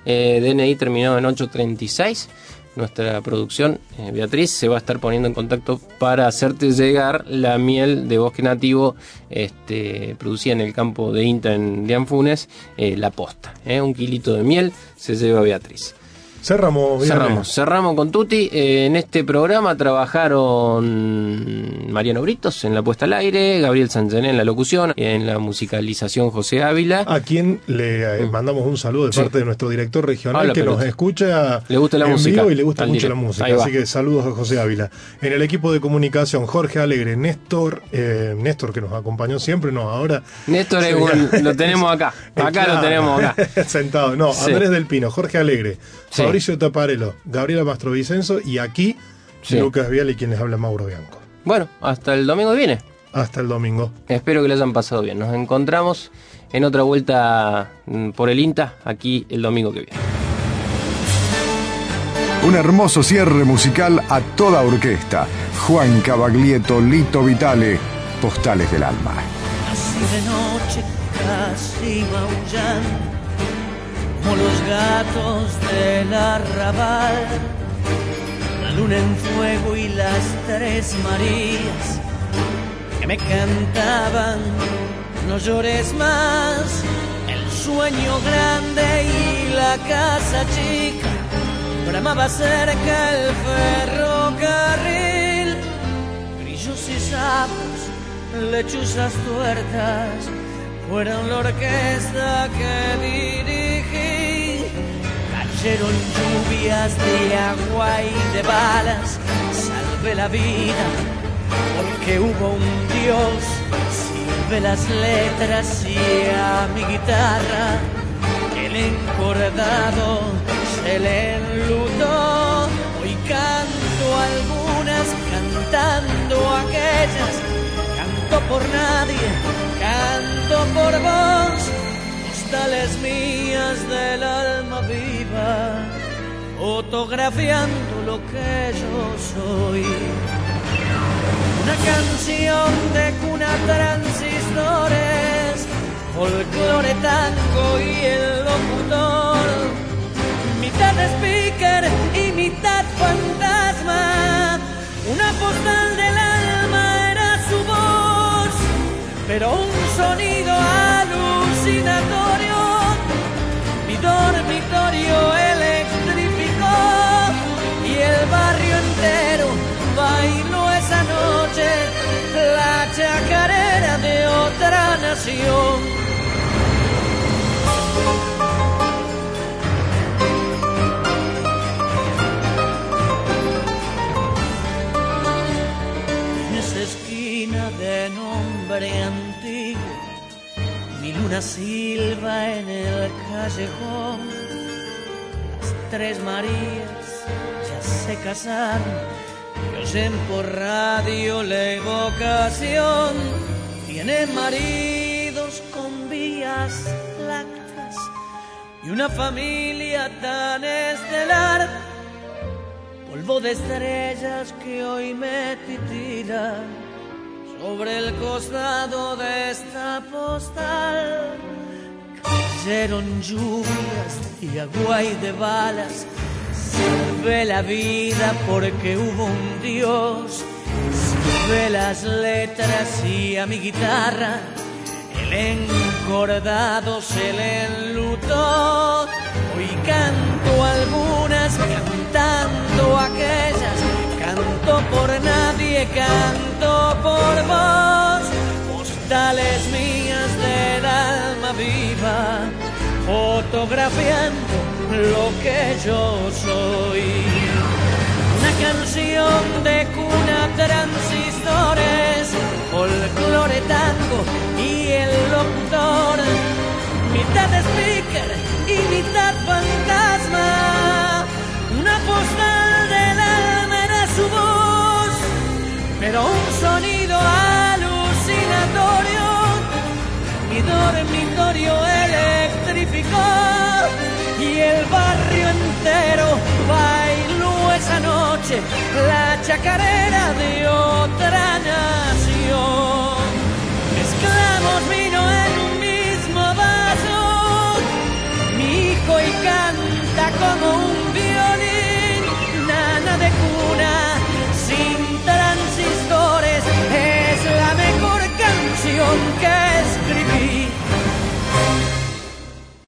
eh, DNI terminado en 836. Nuestra producción, eh, Beatriz, se va a estar poniendo en contacto para hacerte llegar la miel de bosque nativo este, producida en el campo de INTA en de Anfunes, la posta. un kilito de miel se lleva Beatriz.
Cerramos.
Cerramos, cerramos con Tuti. Eh, en este programa trabajaron Mariano Britos en la puesta al aire, Gabriel Sanchené en la locución, en la musicalización José Ávila.
A quien le eh, mandamos un saludo de
Mm. Sí.
parte de nuestro director regional
Habla
que nos escucha
Le gusta la
en
música,
vivo y le gusta mucho la música. Así que saludos a José Ávila. En el equipo de comunicación, Jorge Alegre, Néstor, eh, Néstor que nos acompañó siempre, no, ahora.
Néstor es
Sí,
lo tenemos acá. Acá
Claro.
lo tenemos acá.
Sentado. No,
Sí.
Andrés del Pino, Jorge Alegre,
Sí.
Fabricio Taparelo, Gabriela Mastrovicenzo y aquí
Sí.
Lucas Vial y quien les habla Mauro Bianco.
Bueno, hasta el domingo que viene.
Hasta el domingo.
Espero que lo hayan pasado bien. Nos encontramos en otra vuelta mm, por el INTA aquí el domingo que viene.
Un hermoso cierre musical a toda orquesta. Juan Cavaglieto, Lito Vitale, Postales del Alma.
Así de noche, casi maullando, como los gatos del arrabal. La luna en fuego y las tres Marías que me cantaban, no llores más. El sueño grande y la casa chica, bramaba cerca el ferrocarril grillos y sapos, lechuzas tuertas, fueron la orquesta que dirigí. Cayeron lluvias de agua y de balas, salvé la vida porque hubo un Dios. Silbé las letras y a mi guitarra el encordado se le enlutó. Hoy canto algunas, cantando aquellas. Canto por nadie, canto por vos. Postales mías del alma viva, fotografiando lo que yo soy. Una canción de cuna transistores, folclore tango y el locutor. Mitad speaker y mitad fantasma. Una postal del alma era su voz, pero un sonido fascinatorio, mi dormitorio eléctrico y el barrio entero bailó esa noche la chacarera de otra nación. Esa esquina de nombre luna silba en el callejón. Las tres Marías ya se casaron y oyen por radio la evocación. Tienen maridos con vías lácteas y una familia tan estelar. Polvo de estrellas que hoy me titila sobre el costado de esta postal. Cayeron lluvias y agua y de balas. Salvé la vida porque hubo un Dios. Salvé las letras y a mi guitarra el encordado se le enlutó. Hoy canto algunas, cantando aquellas. Canto por nadie, canto por vos. Postales mías del alma viva, fotografiando lo que yo soy. Una canción de cuna transistores, folclore tango y el locutor, mitad speaker y mitad fantasma. Una postal su voz, pero un sonido alucinatorio, mi dormitorio electrificó y el barrio entero bailó esa noche la chacarera de otra nación. Mezclamos vino en un mismo vaso, mi hijo y canta como un don't guess